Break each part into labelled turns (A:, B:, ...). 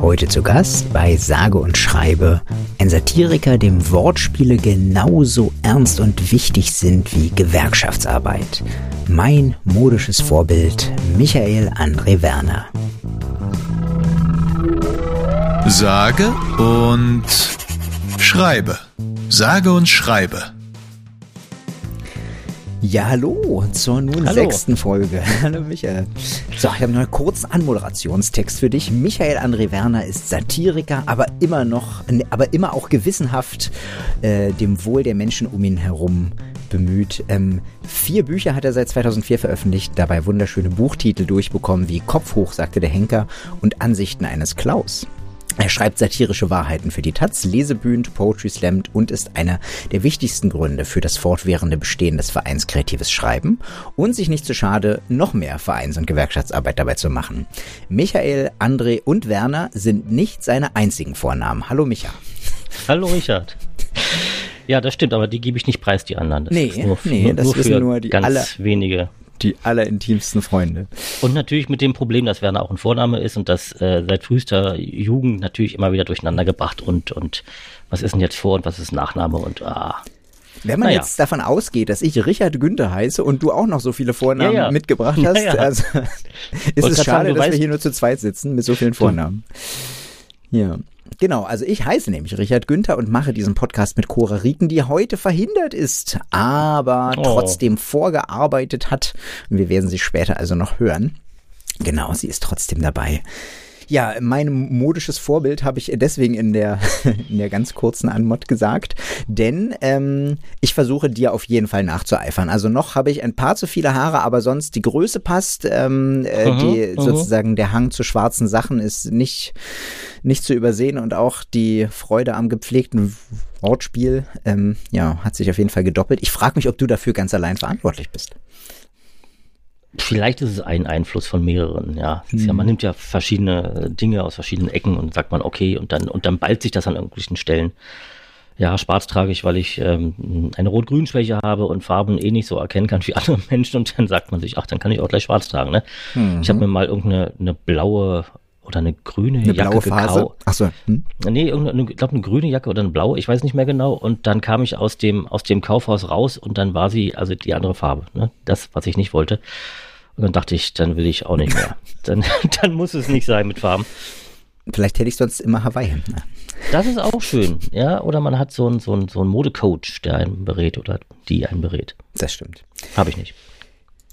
A: Heute zu Gast bei Sage und Schreibe ein Satiriker, dem Wortspiele genauso ernst und wichtig sind wie Gewerkschaftsarbeit. Mein modisches Vorbild Michael André Werner.
B: Sage und Schreibe. Sage und Schreibe.
A: Ja, hallo zur nun
C: Hallo.
A: sechsten Folge. Hallo Michael. So, ich habe noch einen kurzen Anmoderationstext für dich. Michael André Werner ist Satiriker, aber immer noch, aber immer auch gewissenhaft äh, dem Wohl der Menschen um ihn herum bemüht. Ähm, vier Bücher hat er seit 2004 veröffentlicht, dabei wunderschöne Buchtitel durchbekommen wie Kopf hoch, sagte der Henker und Ansichten eines Klaus. Er schreibt satirische Wahrheiten für die Taz, Lesebühnen, Poetry Slammed und ist einer der wichtigsten Gründe für das fortwährende Bestehen des Vereins Kreatives Schreiben und sich nicht zu schade, noch mehr Vereins- und Gewerkschaftsarbeit dabei zu machen. Michael, André und Werner sind nicht seine einzigen Vornamen. Hallo Micha.
C: Hallo Richard. Ja, das stimmt, aber die gebe ich nicht preis, die anderen. Das
A: Nee,
C: ist nur,
A: nee,
C: nur,
A: das
C: nur
A: wissen nur die
C: ganz
A: aller-
C: wenige.
A: Die allerintimsten Freunde.
C: Und natürlich mit dem Problem, dass Werner auch ein Vorname ist und das äh, seit frühester Jugend natürlich immer wieder durcheinander gebracht und, und was ist denn jetzt Vor- und was ist Nachname und ah.
A: Wenn man
C: Naja.
A: jetzt davon ausgeht, dass ich Richard Günther heiße und du auch noch so viele Vornamen
C: Ja, ja.
A: mitgebracht hast,
C: ja.
A: also ist
C: Wollte
A: es schade,
C: sagen,
A: dass wir
C: weißt-
A: hier nur zu zweit sitzen mit so vielen Vornamen. Ja. Genau, also ich heiße nämlich Richard Günther und mache diesen Podcast mit Cora Rieken, die heute verhindert ist, aber
C: Oh.
A: trotzdem vorgearbeitet hat. Und wir werden sie später also noch hören. Genau, sie ist trotzdem dabei. Ja, mein modisches Vorbild habe ich deswegen in der, in der ganz kurzen Anmod gesagt, denn ähm, ich versuche dir auf jeden Fall nachzueifern. Also noch habe ich ein paar zu viele Haare, aber sonst die Größe passt. Ähm, äh,
C: Mhm,
A: die sozusagen der Hang zu schwarzen Sachen ist nicht nicht zu übersehen und auch die Freude am gepflegten Wortspiel ähm, ja hat sich auf jeden Fall gedoppelt. Ich frage mich, ob du dafür ganz allein verantwortlich bist.
C: Vielleicht ist es ein Einfluss von mehreren, ja. Ist ja. Man nimmt ja verschiedene Dinge aus verschiedenen Ecken und sagt man, okay, und dann, und dann ballt sich das an irgendwelchen Stellen. Ja, schwarz trage ich, weil ich ähm, eine Rot-Grün-Schwäche habe und Farben eh nicht so erkennen kann wie andere Menschen und dann sagt man sich, ach, dann kann ich auch gleich schwarz tragen, ne? Ich habe mir mal irgendeine eine blaue oder eine grüne
A: Eine
C: Jacke
A: blaue Phase.
C: gekauft.
A: Ach so. Hm?
C: Nee, ich glaube eine grüne Jacke oder eine blaue, ich weiß nicht mehr genau. Und dann kam ich aus dem, aus dem Kaufhaus raus und dann war sie, also die andere Farbe, ne? Das, was ich nicht wollte. Und dann dachte ich, dann will ich auch nicht mehr. dann, dann muss es nicht sein mit Farben.
A: Vielleicht hätte ich sonst immer Hawaii.
C: Das ist auch schön, ja. Oder man hat so einen, so einen, so einen Modecoach, der einen berät oder die einen berät.
A: Das stimmt.
C: Habe ich nicht.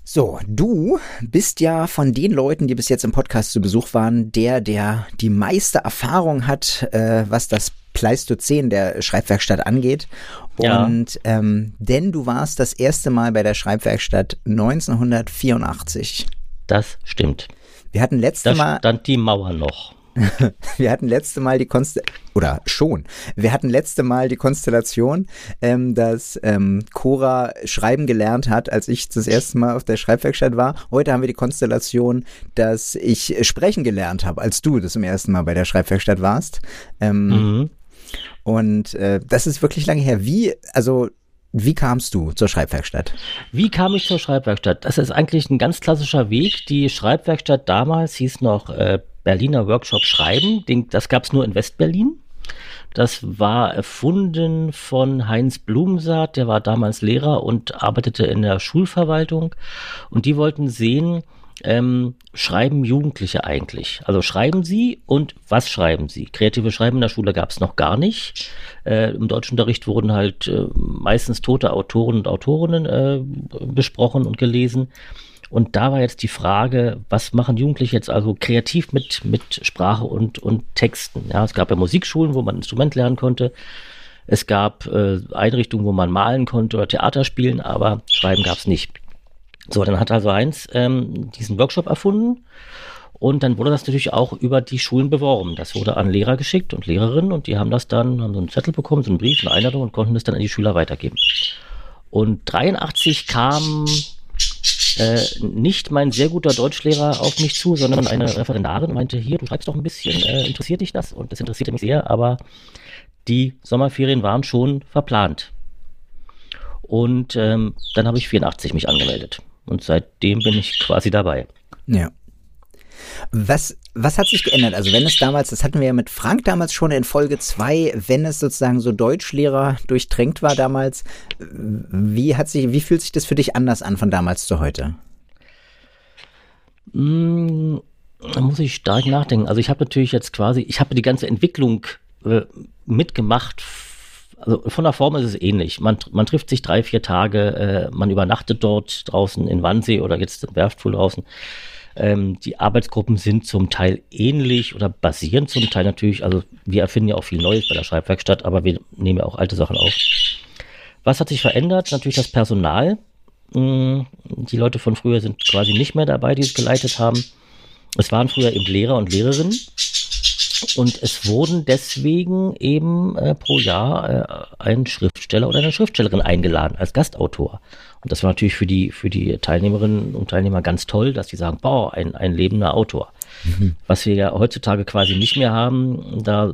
A: So, du bist ja von den Leuten, die bis jetzt im Podcast zu Besuch waren, der, der die meiste Erfahrung hat, äh, was das Pleistozän der Schreibwerkstatt angeht.
C: Ja.
A: Und ähm, denn du warst das erste Mal bei der Schreibwerkstatt 1984.
C: Das stimmt.
A: Wir hatten letzte
C: Da
A: Mal,
C: stand die Mauer noch.
A: wir hatten letzte Mal die Konst oder schon, wir hatten letzte Mal die Konstellation, ähm, dass ähm, Cora schreiben gelernt hat, als ich das erste Mal auf der Schreibwerkstatt war. Heute haben wir die Konstellation, dass ich sprechen gelernt habe, als du das zum ersten Mal bei der Schreibwerkstatt warst. Ähm,
C: Mhm.
A: Und äh, das ist wirklich lange her. Wie, also wie kamst du zur Schreibwerkstatt?
C: Wie kam ich zur Schreibwerkstatt? Das ist eigentlich ein ganz klassischer Weg. Die Schreibwerkstatt damals hieß noch äh, Berliner Workshop Schreiben. Den, das gab es nur in Westberlin. Das war erfunden von Heinz Blumensaat, der war damals Lehrer und arbeitete in der Schulverwaltung. Und die wollten sehen, ähm, schreiben Jugendliche eigentlich? Also schreiben sie und was schreiben sie? Kreative Schreiben in der Schule gab es noch gar nicht. Äh, Im Deutschunterricht wurden halt äh, meistens tote Autoren und Autorinnen äh, besprochen und gelesen. Und da war jetzt die Frage, was machen Jugendliche jetzt also kreativ mit, mit Sprache und, und Texten? Ja, es gab ja Musikschulen, wo man Instrument lernen konnte. Es gab äh, Einrichtungen, wo man malen konnte oder Theater spielen, aber Schreiben gab es nicht. So, dann hat also Heinz ähm, diesen Workshop erfunden und dann wurde das natürlich auch über die Schulen beworben. Das wurde an Lehrer geschickt und Lehrerinnen und die haben das dann, haben so einen Zettel bekommen, so einen Brief, eine Einladung und konnten das dann an die Schüler weitergeben. Und 83 kam äh, nicht mein sehr guter Deutschlehrer auf mich zu, sondern eine Referendarin meinte, hier, du schreibst doch ein bisschen, äh, interessiert dich das? Und das interessierte mich sehr, aber die Sommerferien waren schon verplant. Und ähm, dann habe ich 84 mich angemeldet. Und seitdem bin ich quasi dabei.
A: Ja. Was, was hat sich geändert? Also wenn es damals, das hatten wir ja mit Frank damals schon in Folge 2, wenn es sozusagen so Deutschlehrer durchtränkt war damals, wie hat sich, wie fühlt sich das für dich anders an von damals zu heute?
C: Mm, da muss ich stark nachdenken. Also ich habe natürlich jetzt quasi, ich habe die ganze Entwicklung äh, mitgemacht. Also von der Form ist es ähnlich. Man, man trifft sich drei, vier Tage, äh, man übernachtet dort draußen in Wannsee oder jetzt in Werftpool draußen. Ähm, die Arbeitsgruppen sind zum Teil ähnlich oder basieren zum Teil natürlich. Also wir erfinden ja auch viel Neues bei der Schreibwerkstatt, aber wir nehmen ja auch alte Sachen auf. Was hat sich verändert? Natürlich das Personal. Mm, die Leute von früher sind quasi nicht mehr dabei, die es geleitet haben. Es waren früher eben Lehrer und Lehrerinnen. Und es wurden deswegen eben äh, pro Jahr äh, ein Schriftsteller oder eine Schriftstellerin eingeladen als Gastautor. Und das war natürlich für die, für die Teilnehmerinnen und Teilnehmer ganz toll, dass die sagen, boah, ein, ein lebender Autor. Mhm. Was wir ja heutzutage quasi nicht mehr haben, da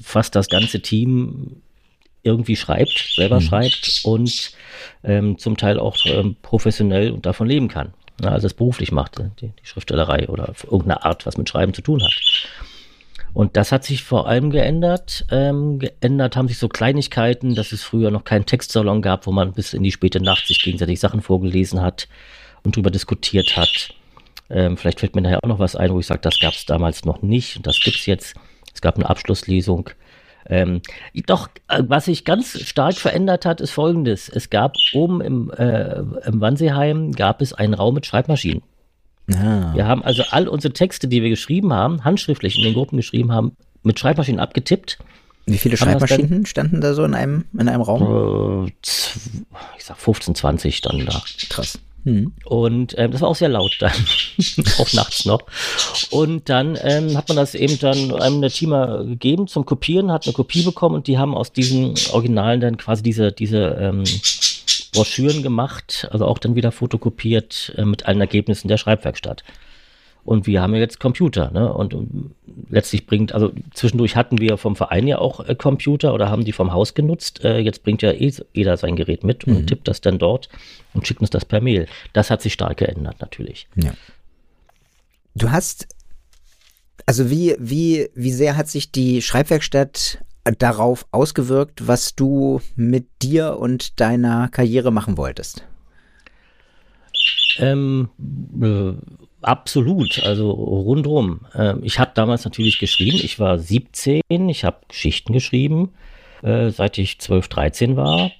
C: fast das ganze Team irgendwie schreibt, selber mhm. schreibt und ähm, zum Teil auch ähm, professionell und davon leben kann. Ja, also es beruflich macht, die, die Schriftstellerei oder irgendeine Art, was mit Schreiben zu tun hat. Und das hat sich vor allem geändert. Ähm, geändert haben sich so Kleinigkeiten, dass es früher noch keinen Textsalon gab, wo man bis in die späte Nacht sich gegenseitig Sachen vorgelesen hat und drüber diskutiert hat. Ähm, vielleicht fällt mir nachher auch noch was ein, wo ich sage, das gab es damals noch nicht und das gibt es jetzt. Es gab eine Abschlusslesung. Ähm, doch, äh, was sich ganz stark verändert hat, ist folgendes. Es gab oben im, äh, im Wannseeheim gab es einen Raum mit Schreibmaschinen. Ah. Wir haben also all unsere Texte, die wir geschrieben haben, handschriftlich in den Gruppen geschrieben haben, mit Schreibmaschinen abgetippt.
A: Wie viele Schreibmaschinen standen da so in einem, in einem Raum?
C: Äh, ich sag 15, 20 standen da.
A: Krass.
C: Mhm. Und ähm, das war auch sehr laut dann, auch nachts noch. Und dann ähm, hat man das eben dann einem der Teamer gegeben zum Kopieren, hat eine Kopie bekommen und die haben aus diesen Originalen dann quasi diese, diese ähm, Broschüren gemacht, also auch dann wieder fotokopiert äh, mit allen Ergebnissen der Schreibwerkstatt. Und wir haben ja jetzt Computer, ne? Und, und letztlich bringt, also zwischendurch hatten wir vom Verein ja auch äh, Computer oder haben die vom Haus genutzt. Äh, jetzt bringt ja eh jeder sein Gerät mit mhm. und tippt das dann dort und schickt uns das per Mail. Das hat sich stark geändert, natürlich.
A: Ja. Du hast, also wie, wie, wie sehr hat sich die Schreibwerkstatt darauf ausgewirkt, was du mit dir und deiner Karriere machen wolltest?
C: Ähm, äh, absolut, also rundrum. Ähm, ich habe damals natürlich geschrieben, ich war 17, ich habe Geschichten geschrieben, äh, seit ich 12, 13 war.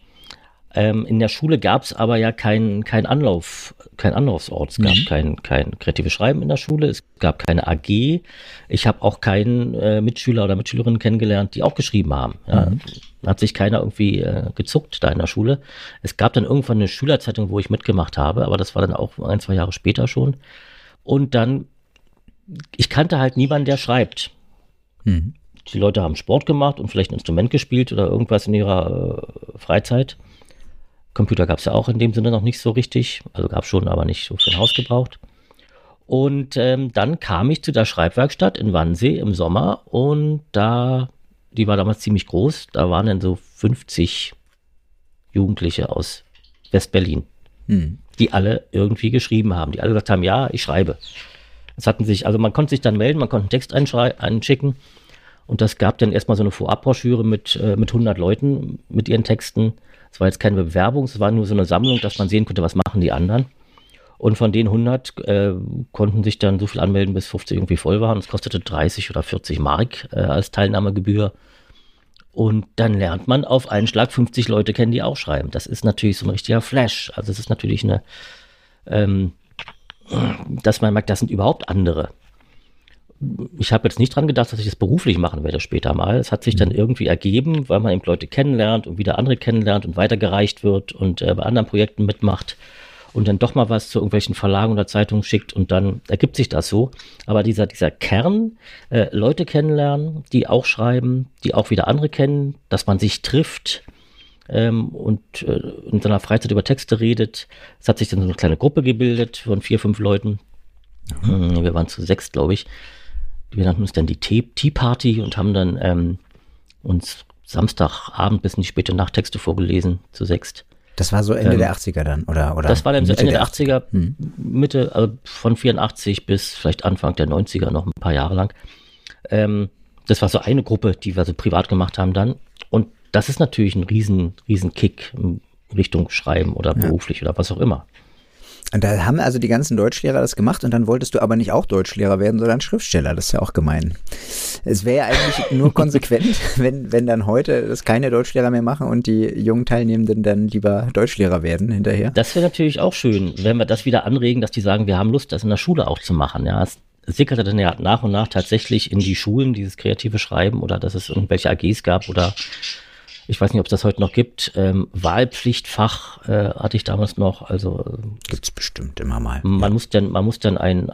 C: Ähm, in der Schule gab es aber ja keinen kein Anlauf, kein Anlaufsort. Es gab mhm. kein, kein kreatives Schreiben in der Schule, es gab keine AG. Ich habe auch keinen äh, Mitschüler oder Mitschülerin kennengelernt, die auch geschrieben haben. Ja. Mhm. Hat sich keiner irgendwie äh, gezuckt da in der Schule. Es gab dann irgendwann eine Schülerzeitung, wo ich mitgemacht habe, aber das war dann auch ein, zwei Jahre später schon. Und dann, ich kannte halt niemanden, der schreibt. Mhm. Die Leute haben Sport gemacht und vielleicht ein Instrument gespielt oder irgendwas in ihrer äh, Freizeit. Computer gab es ja auch in dem Sinne noch nicht so richtig. Also gab es schon, aber nicht so für ein Haus gebraucht. Und ähm, dann kam ich zu der Schreibwerkstatt in Wannsee im Sommer und da, die war damals ziemlich groß, da waren dann so 50 Jugendliche aus West-Berlin, hm. die alle irgendwie geschrieben haben, die alle gesagt haben, ja, ich schreibe. Es hatten sich, also man konnte sich dann melden, man konnte einen Text einschicken und das gab dann erstmal so eine Vorabbroschüre mit, äh, mit 100 Leuten mit ihren Texten es war jetzt keine Bewerbung, es war nur so eine Sammlung, dass man sehen konnte, was machen die anderen. Und von den 100 äh, konnten sich dann so viel anmelden, bis 50 irgendwie voll waren. Es kostete 30 oder 40 Mark äh, als Teilnahmegebühr. Und dann lernt man auf einen Schlag 50 Leute kennen, die auch schreiben. Das ist natürlich so ein richtiger Flash. Also es ist natürlich eine, ähm, dass man merkt, das sind überhaupt andere ich habe jetzt nicht dran gedacht, dass ich das beruflich machen werde später mal. Es hat sich dann mhm. irgendwie ergeben, weil man eben Leute kennenlernt und wieder andere kennenlernt und weitergereicht wird und äh, bei anderen Projekten mitmacht und dann doch mal was zu irgendwelchen Verlagen oder Zeitungen schickt und dann ergibt sich das so. Aber dieser, dieser Kern, äh, Leute kennenlernen, die auch schreiben, die auch wieder andere kennen, dass man sich trifft, ähm, und äh, in seiner Freizeit über Texte redet. Es hat sich dann so eine kleine Gruppe gebildet von vier, fünf Leuten. Mhm. Wir waren zu sechs, glaube ich wir nannten uns dann die Tea Party und haben dann ähm, uns Samstagabend bis in die späte Nacht Texte vorgelesen, zu sechst.
A: Das war so Ende ähm, der 80er dann, oder? oder
C: das war dann Ende der 80er, hm. Mitte, also von 84 bis vielleicht Anfang der 90er noch ein paar Jahre lang. Ähm, das war so eine Gruppe, die wir so privat gemacht haben dann. Und das ist natürlich ein riesen, riesen Kick in Richtung Schreiben oder beruflich ja. oder was auch immer.
A: Und da haben also die ganzen Deutschlehrer das gemacht und dann wolltest du aber nicht auch Deutschlehrer werden, sondern Schriftsteller. Das ist ja auch gemein. Es wäre ja eigentlich nur konsequent, wenn, wenn dann heute das keine Deutschlehrer mehr machen und die jungen Teilnehmenden dann lieber Deutschlehrer werden hinterher.
C: Das wäre natürlich auch schön, wenn wir das wieder anregen, dass die sagen, wir haben Lust, das in der Schule auch zu machen. Ja, es sickerte dann ja nach und nach tatsächlich in die Schulen, dieses kreative Schreiben oder dass es irgendwelche AGs gab oder ich weiß nicht, ob es das heute noch gibt. Ähm, Wahlpflichtfach äh, hatte ich damals noch. Also
A: äh, gibt es bestimmt immer mal.
C: Man ja. muss dann, man muss dann ein,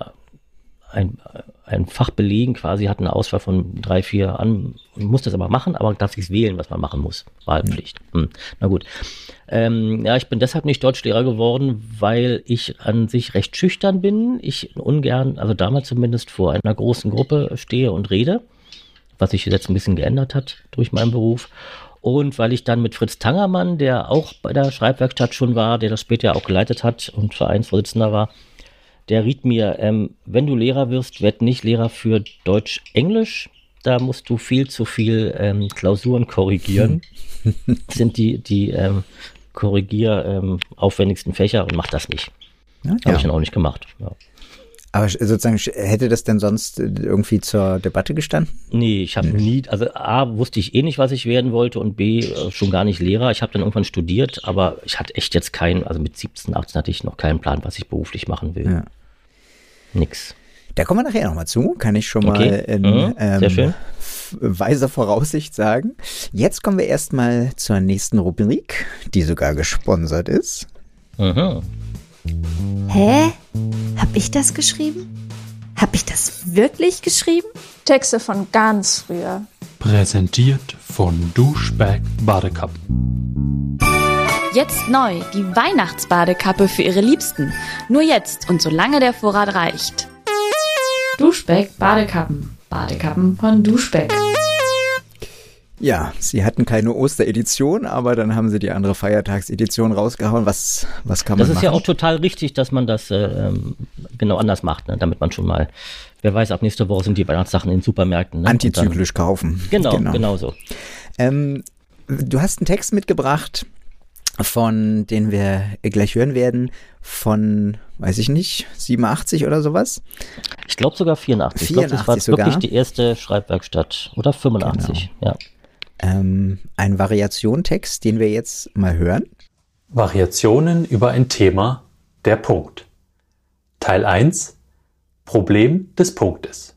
C: ein, ein Fach belegen, quasi hat eine Auswahl von drei, vier an, muss das aber machen, aber darf sich wählen, was man machen muss. Wahlpflicht. Hm. Hm. Na gut. Ähm, ja, ich bin deshalb nicht Deutschlehrer geworden, weil ich an sich recht schüchtern bin. Ich ungern, also damals zumindest vor einer großen Gruppe stehe und rede, was sich jetzt ein bisschen geändert hat durch meinen Beruf. Und weil ich dann mit Fritz Tangermann, der auch bei der Schreibwerkstatt schon war, der das später auch geleitet hat und Vereinsvorsitzender war, der riet mir, ähm, wenn du Lehrer wirst, werd nicht Lehrer für Deutsch-Englisch. Da musst du viel zu viel ähm, Klausuren korrigieren. das sind die, die ähm, korrigier ähm, aufwendigsten Fächer und mach das nicht. Ja, Habe ja. ich dann auch nicht gemacht. Ja.
A: Aber sozusagen, hätte das denn sonst irgendwie zur Debatte gestanden?
C: Nee, ich habe nie, also A, wusste ich eh nicht, was ich werden wollte und B, äh, schon gar nicht Lehrer. Ich habe dann irgendwann studiert, aber ich hatte echt jetzt keinen, also mit 17, 18 hatte ich noch keinen Plan, was ich beruflich machen will. Ja. Nix.
A: Da kommen wir nachher nochmal zu, kann ich schon mal okay. in mhm, ähm, weiser Voraussicht sagen. Jetzt kommen wir erstmal zur nächsten Rubrik, die sogar gesponsert ist. Mhm.
D: Hä? Hab ich das geschrieben? Hab ich das wirklich geschrieben?
E: Texte von ganz früher.
F: Präsentiert von Duschback Badekappen.
D: Jetzt neu die Weihnachtsbadekappe für ihre Liebsten. Nur jetzt und solange der Vorrat reicht.
E: Duschback Badekappen. Badekappen von Duschback.
A: Ja, sie hatten keine Osteredition, aber dann haben sie die andere Feiertagsedition rausgehauen. Was, was kann
C: man
A: Das ist
C: machen? ja auch total richtig, dass man das äh, genau anders macht, ne? damit man schon mal, wer weiß, ab nächste Woche sind die Weihnachtssachen in Supermärkten.
A: Ne? Antizyklisch dann, kaufen.
C: Genau, genau, genau so.
A: Ähm, du hast einen Text mitgebracht, von den wir gleich hören werden, von, weiß ich nicht, 87 oder sowas?
C: Ich glaube sogar 84. 84 ich glaube, das war sogar. wirklich die erste Schreibwerkstatt. Oder 85, genau. ja
A: ähm, ein Variationtext, den wir jetzt mal hören.
F: Variationen über ein Thema, der Punkt. Teil 1 Problem des Punktes.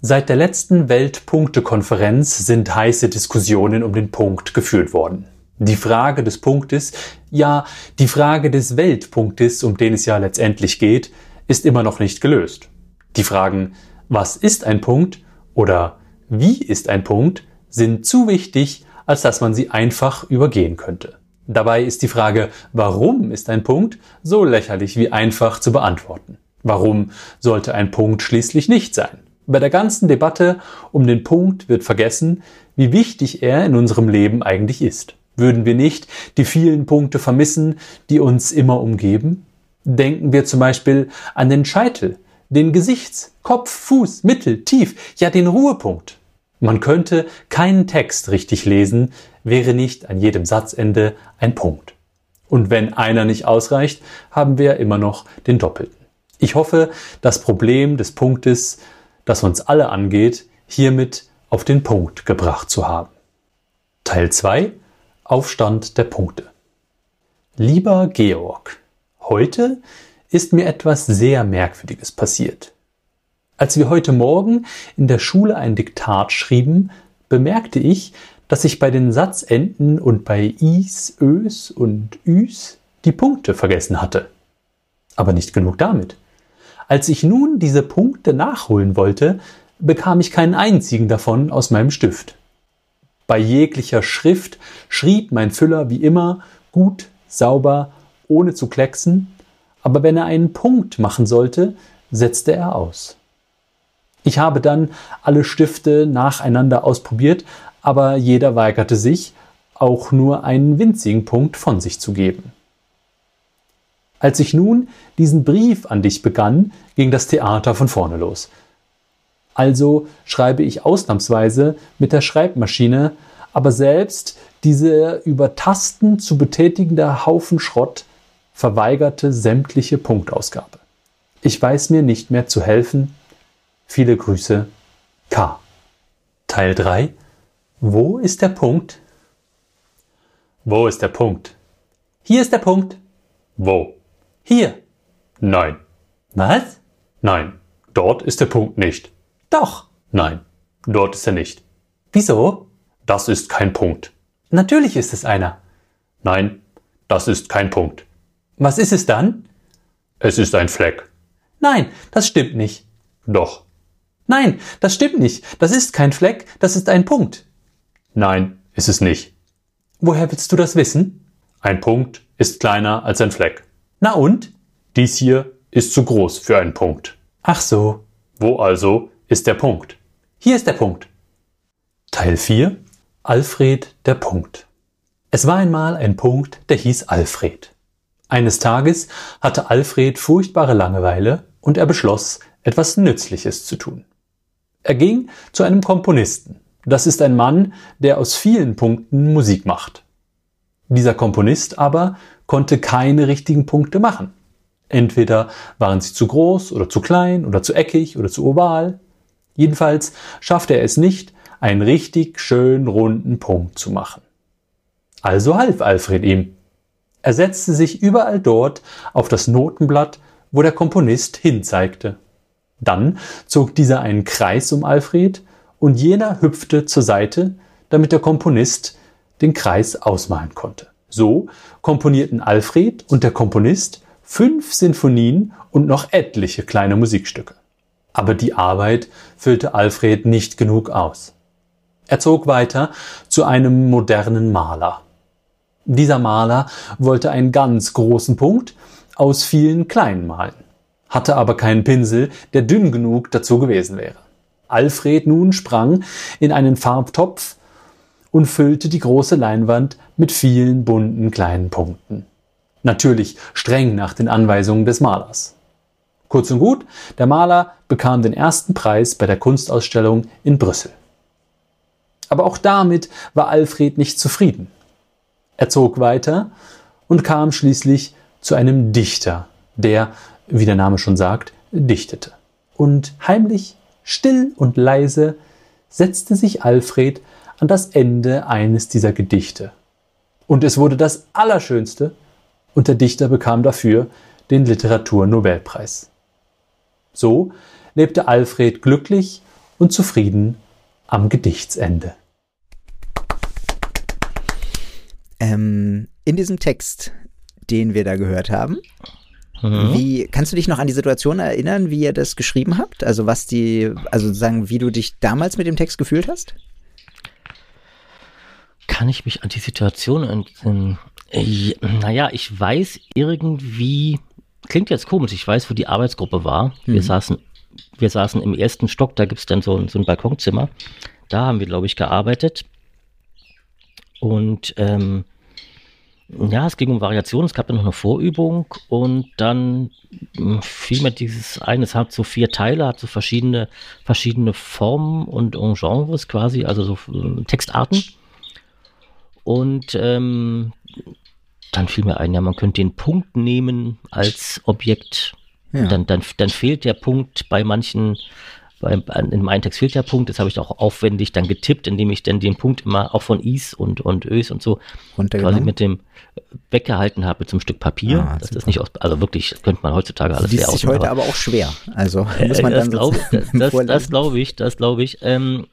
F: Seit der letzten Weltpunktekonferenz sind heiße Diskussionen um den Punkt geführt worden. Die Frage des Punktes, ja, die Frage des Weltpunktes, um den es ja letztendlich geht, ist immer noch nicht gelöst. Die Fragen, was ist ein Punkt oder wie ist ein Punkt, sind zu wichtig, als dass man sie einfach übergehen könnte. Dabei ist die Frage, warum ist ein Punkt so lächerlich wie einfach zu beantworten. Warum sollte ein Punkt schließlich nicht sein? Bei der ganzen Debatte um den Punkt wird vergessen, wie wichtig er in unserem Leben eigentlich ist. Würden wir nicht die vielen Punkte vermissen, die uns immer umgeben? Denken wir zum Beispiel an den Scheitel, den Gesichts-, Kopf-, Fuß-, Mittel-, Tief-, ja den Ruhepunkt. Man könnte keinen Text richtig lesen, wäre nicht an jedem Satzende ein Punkt. Und wenn einer nicht ausreicht, haben wir immer noch den Doppelten. Ich hoffe, das Problem des Punktes, das uns alle angeht, hiermit auf den Punkt gebracht zu haben. Teil 2 Aufstand der Punkte. Lieber Georg, heute ist mir etwas sehr Merkwürdiges passiert. Als wir heute Morgen in der Schule ein Diktat schrieben, bemerkte ich, dass ich bei den Satzenden und bei Is, Ös und Üs die Punkte vergessen hatte. Aber nicht genug damit. Als ich nun diese Punkte nachholen wollte, bekam ich keinen einzigen davon aus meinem Stift. Bei jeglicher Schrift schrieb mein Füller wie immer gut, sauber, ohne zu klecksen, aber wenn er einen Punkt machen sollte, setzte er aus. Ich habe dann alle Stifte nacheinander ausprobiert, aber jeder weigerte sich, auch nur einen winzigen Punkt von sich zu geben. Als ich nun diesen Brief an dich begann, ging das Theater von vorne los. Also schreibe ich ausnahmsweise mit der Schreibmaschine, aber selbst diese über Tasten zu betätigende Haufen Schrott verweigerte sämtliche Punktausgabe. Ich weiß mir nicht mehr zu helfen. Viele Grüße, K. Teil 3. Wo ist der Punkt? Wo ist der Punkt? Hier ist der Punkt. Wo? Hier. Nein. Was? Nein. Dort ist der Punkt nicht. Doch. Nein, dort ist er nicht. Wieso? Das ist kein Punkt. Natürlich ist es einer. Nein, das ist kein Punkt. Was ist es dann? Es ist ein Fleck. Nein, das stimmt nicht. Doch. Nein, das stimmt nicht. Das ist kein Fleck, das ist ein Punkt. Nein, ist es nicht. Woher willst du das wissen? Ein Punkt ist kleiner als ein Fleck. Na und? Dies hier ist zu groß für einen Punkt. Ach so. Wo also ist der Punkt. Hier ist der Punkt. Teil 4. Alfred der Punkt. Es war einmal ein Punkt, der hieß Alfred. Eines Tages hatte Alfred furchtbare Langeweile und er beschloss, etwas Nützliches zu tun. Er ging zu einem Komponisten. Das ist ein Mann, der aus vielen Punkten Musik macht. Dieser Komponist aber konnte keine richtigen Punkte machen. Entweder waren sie zu groß oder zu klein oder zu eckig oder zu oval. Jedenfalls schaffte er es nicht, einen richtig schön runden Punkt zu machen. Also half Alfred ihm. Er setzte sich überall dort auf das Notenblatt, wo der Komponist hinzeigte. Dann zog dieser einen Kreis um Alfred und jener hüpfte zur Seite, damit der Komponist den Kreis ausmalen konnte. So komponierten Alfred und der Komponist fünf Sinfonien und noch etliche kleine Musikstücke. Aber die Arbeit füllte Alfred nicht genug aus. Er zog weiter zu einem modernen Maler. Dieser Maler wollte einen ganz großen Punkt aus vielen kleinen malen, hatte aber keinen Pinsel, der dünn genug dazu gewesen wäre. Alfred nun sprang in einen Farbtopf und füllte die große Leinwand mit vielen bunten kleinen Punkten. Natürlich streng nach den Anweisungen des Malers. Kurz und gut, der Maler bekam den ersten Preis bei der Kunstausstellung in Brüssel. Aber auch damit war Alfred nicht zufrieden. Er zog weiter und kam schließlich zu einem Dichter, der, wie der Name schon sagt, dichtete. Und heimlich, still und leise setzte sich Alfred an das Ende eines dieser Gedichte. Und es wurde das Allerschönste, und der Dichter bekam dafür den Literaturnobelpreis. So lebte Alfred glücklich und zufrieden am Gedichtsende.
A: Ähm, in diesem Text, den wir da gehört haben, mhm. wie kannst du dich noch an die Situation erinnern, wie ihr das geschrieben habt? Also was die, also sagen, wie du dich damals mit dem Text gefühlt hast?
C: Kann ich mich an die Situation entsinnen? Äh, naja, ich weiß irgendwie, klingt jetzt komisch, ich weiß, wo die Arbeitsgruppe war. Mhm. Wir, saßen, wir saßen im ersten Stock, da gibt es dann so, so ein Balkonzimmer. Da haben wir, glaube ich, gearbeitet. Und ähm, ja, es ging um Variationen, es gab dann noch eine Vorübung und dann hm, fiel mir dieses ein, es hat so vier Teile, hat so verschiedene, verschiedene Formen und, und Genres quasi, also so Textarten. Und ähm, dann fiel mir ein, ja, man könnte den Punkt nehmen als Objekt. Ja. Dann, dann, dann fehlt der Punkt bei manchen, bei, in meinem Text fehlt der Punkt, das habe ich auch aufwendig dann getippt, indem ich dann den Punkt immer auch von Is und, und Ös und so quasi mit dem weggehalten habe mit so einem Stück Papier. Ah, das ist nicht aus, also wirklich, könnte man heutzutage alles
A: sehr sich heute aber auch schwer. Also muss man
C: äh, das glaube das, das, das glaube ich, das glaube ich. Ähm,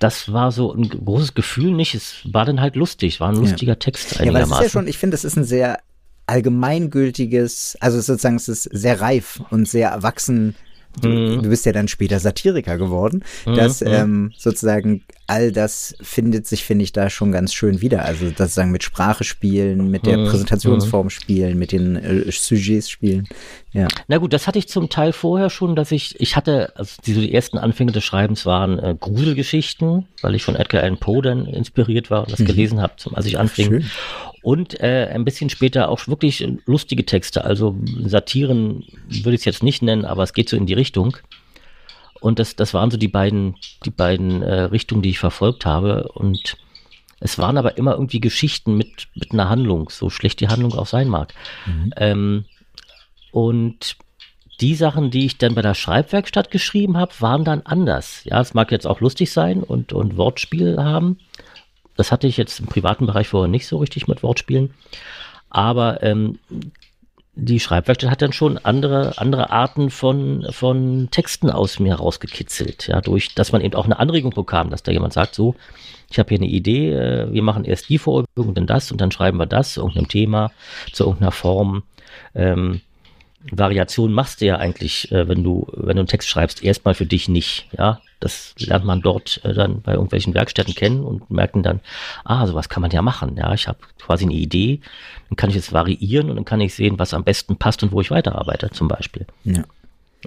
C: das war so ein großes Gefühl nicht. Es war dann halt lustig, war ein lustiger ja. Text
A: einigermaßen. Ja, aber ist ja schon, ich finde, es ist ein sehr allgemeingültiges, also sozusagen es ist sehr reif und sehr erwachsen Du, mhm. du, bist ja dann später Satiriker geworden, mhm. dass mhm. ähm, sozusagen all das findet sich, finde ich, da schon ganz schön wieder. Also sozusagen mit Sprache spielen, mit der mhm. Präsentationsform mhm. spielen, mit den äh, Sujets spielen. Ja.
C: Na gut, das hatte ich zum Teil vorher schon, dass ich, ich hatte, also die ersten Anfänge des Schreibens waren äh, Gruselgeschichten, weil ich von Edgar Allan Poe dann inspiriert war und das gelesen habe, als ich anfing. Schön. Und äh, ein bisschen später auch wirklich lustige Texte. Also Satiren würde ich es jetzt nicht nennen, aber es geht so in die Richtung. Und das, das waren so die beiden, die beiden äh, Richtungen, die ich verfolgt habe. Und es waren aber immer irgendwie Geschichten mit, mit einer Handlung, so schlecht die Handlung auch sein mag. Mhm. Ähm, und die Sachen, die ich dann bei der Schreibwerkstatt geschrieben habe, waren dann anders. Ja, es mag jetzt auch lustig sein und, und Wortspiel haben. Das hatte ich jetzt im privaten Bereich vorher nicht so richtig mit Wortspielen. Aber ähm, die Schreibwerkstatt hat dann schon andere, andere Arten von, von Texten aus mir herausgekitzelt. Ja, durch, dass man eben auch eine Anregung bekam, dass da jemand sagt, so, ich habe hier eine Idee, äh, wir machen erst die Vorübung dann das und dann schreiben wir das zu irgendeinem Thema, zu irgendeiner Form. Ähm, Variation machst du ja eigentlich, äh, wenn du, wenn du einen Text schreibst, erstmal für dich nicht. Ja, das lernt man dort äh, dann bei irgendwelchen Werkstätten kennen und merken dann, ah, sowas kann man ja machen. Ja, ich habe quasi eine Idee, dann kann ich es variieren und dann kann ich sehen, was am besten passt und wo ich weiterarbeite, zum Beispiel. Ja.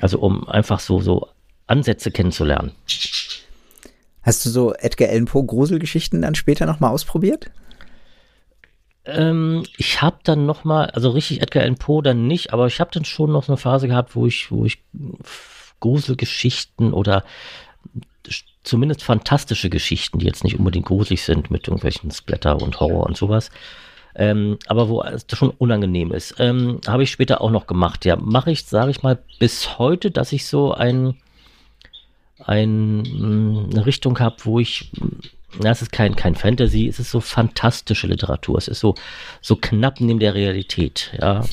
C: Also um einfach so, so Ansätze kennenzulernen.
A: Hast du so Edgar Allan Poe Gruselgeschichten dann später nochmal ausprobiert?
C: Ähm, ich habe dann noch mal, also richtig Edgar Allan Poe dann nicht, aber ich habe dann schon noch so eine Phase gehabt, wo ich, wo ich Gruselgeschichten oder zumindest fantastische Geschichten, die jetzt nicht unbedingt gruselig sind mit irgendwelchen Splatter und Horror und sowas, ähm, aber wo es schon unangenehm ist, ähm, habe ich später auch noch gemacht. Ja, mache ich, sage ich mal, bis heute, dass ich so ein, ein, mm, eine Richtung habe, wo ich ja, es ist kein, kein Fantasy, es ist so fantastische Literatur. Es ist so, so knapp neben der Realität, ja.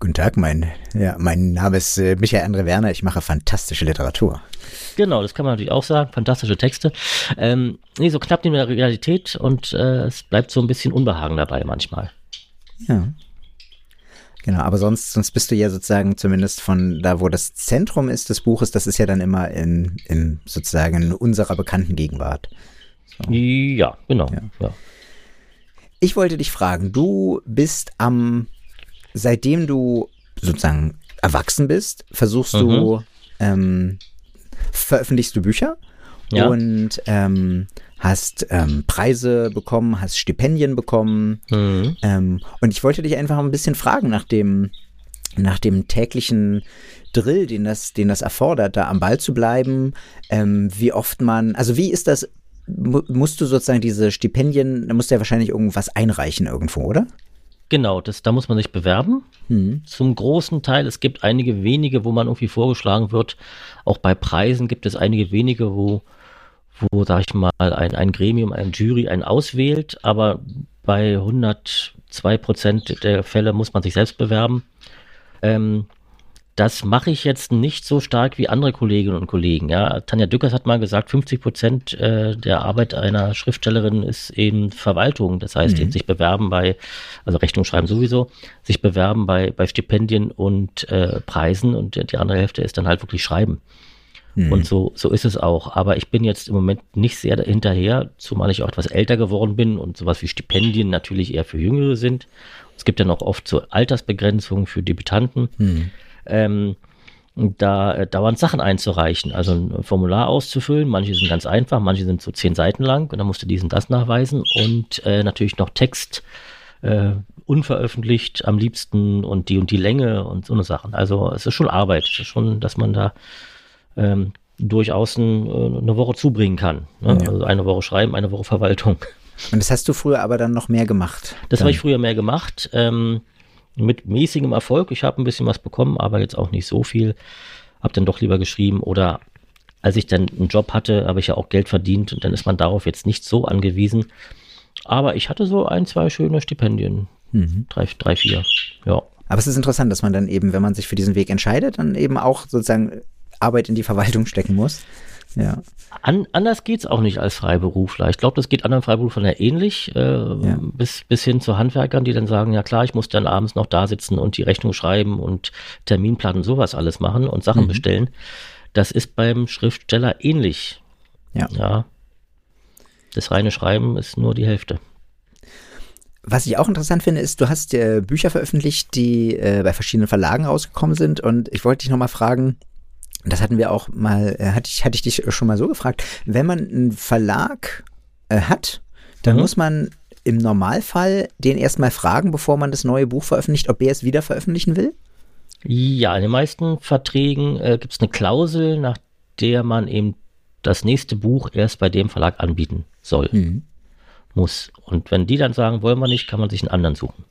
A: Guten Tag, mein, ja, mein Name ist äh, Michael Andre Werner, ich mache fantastische Literatur.
C: Genau, das kann man natürlich auch sagen, fantastische Texte. Ähm, nee, so knapp neben der Realität und äh, es bleibt so ein bisschen Unbehagen dabei manchmal.
A: Ja. Genau, aber sonst, sonst bist du ja sozusagen zumindest von da, wo das Zentrum ist des Buches, das ist ja dann immer in, in sozusagen in unserer bekannten Gegenwart.
C: So. Ja, genau. Ja. ja.
A: Ich wollte dich fragen, du bist am, seitdem du sozusagen erwachsen bist, versuchst mhm. du, ähm, veröffentlichst du Bücher ja. und ähm, hast ähm, Preise bekommen, hast Stipendien bekommen. Mhm. Ähm, und ich wollte dich einfach ein bisschen fragen nach dem, nach dem täglichen Drill, den das, den das erfordert, da am Ball zu bleiben, ähm, wie oft man, also wie ist das, musst du sozusagen diese Stipendien, da musst du ja wahrscheinlich irgendwas einreichen irgendwo, oder?
C: Genau, das, da muss man sich bewerben. Mhm. Zum großen Teil, es gibt einige wenige, wo man irgendwie vorgeschlagen wird. Auch bei Preisen gibt es einige wenige, wo wo, sag ich mal, ein, ein Gremium, ein Jury einen auswählt, aber bei 102 Prozent der Fälle muss man sich selbst bewerben. Ähm, das mache ich jetzt nicht so stark wie andere Kolleginnen und Kollegen. Ja, Tanja Dückers hat mal gesagt, 50 Prozent äh, der Arbeit einer Schriftstellerin ist eben Verwaltung. Das heißt, mhm. eben sich bewerben bei, also Rechnung schreiben sowieso, sich bewerben bei, bei Stipendien und äh, Preisen und die andere Hälfte ist dann halt wirklich Schreiben. Mhm. Und so, so ist es auch. Aber ich bin jetzt im Moment nicht sehr hinterher, zumal ich auch etwas älter geworden bin und sowas wie Stipendien natürlich eher für Jüngere sind. Es gibt ja noch oft so Altersbegrenzungen für Debütanten. Mhm. Ähm, da äh, dauernd Sachen einzureichen, also ein Formular auszufüllen. Manche sind ganz einfach, manche sind so zehn Seiten lang und dann musst du diesen das nachweisen und äh, natürlich noch Text äh, unveröffentlicht am liebsten und die und die Länge und so eine Sachen. Also es ist schon Arbeit, es ist schon, dass man da ähm, durchaus ein, äh, eine Woche zubringen kann. Ne? Ja. Also eine Woche schreiben, eine Woche Verwaltung.
A: Und das hast du früher aber dann noch mehr gemacht?
C: Das habe ich früher mehr gemacht. Ähm, mit mäßigem Erfolg. Ich habe ein bisschen was bekommen, aber jetzt auch nicht so viel. Hab dann doch lieber geschrieben oder als ich dann einen Job hatte, habe ich ja auch Geld verdient und dann ist man darauf jetzt nicht so angewiesen. Aber ich hatte so ein, zwei schöne Stipendien. Mhm. Drei, drei, vier. Ja.
A: Aber es ist interessant, dass man dann eben, wenn man sich für diesen Weg entscheidet, dann eben auch sozusagen Arbeit in die Verwaltung stecken muss. Ja.
C: An, anders geht's auch nicht als Freiberufler. Ich glaube, das geht anderen Freiberuflern ja ähnlich, äh, ja. Bis, bis hin zu Handwerkern, die dann sagen, ja klar, ich muss dann abends noch da sitzen und die Rechnung schreiben und Terminplan und sowas alles machen und Sachen mhm. bestellen. Das ist beim Schriftsteller ähnlich. Ja. ja. Das reine Schreiben ist nur die Hälfte.
A: Was ich auch interessant finde, ist, du hast äh, Bücher veröffentlicht, die äh, bei verschiedenen Verlagen rausgekommen sind und ich wollte dich nochmal fragen, das hatten wir auch mal, äh, hatte ich, hatte ich dich schon mal so gefragt, wenn man einen Verlag äh, hat, dann mhm. muss man im Normalfall den erstmal fragen, bevor man das neue Buch veröffentlicht, ob er es wieder veröffentlichen will?
C: Ja, in den meisten Verträgen äh, gibt es eine Klausel, nach der man eben das nächste Buch erst bei dem Verlag anbieten soll, mhm. muss. Und wenn die dann sagen, wollen wir nicht, kann man sich einen anderen suchen.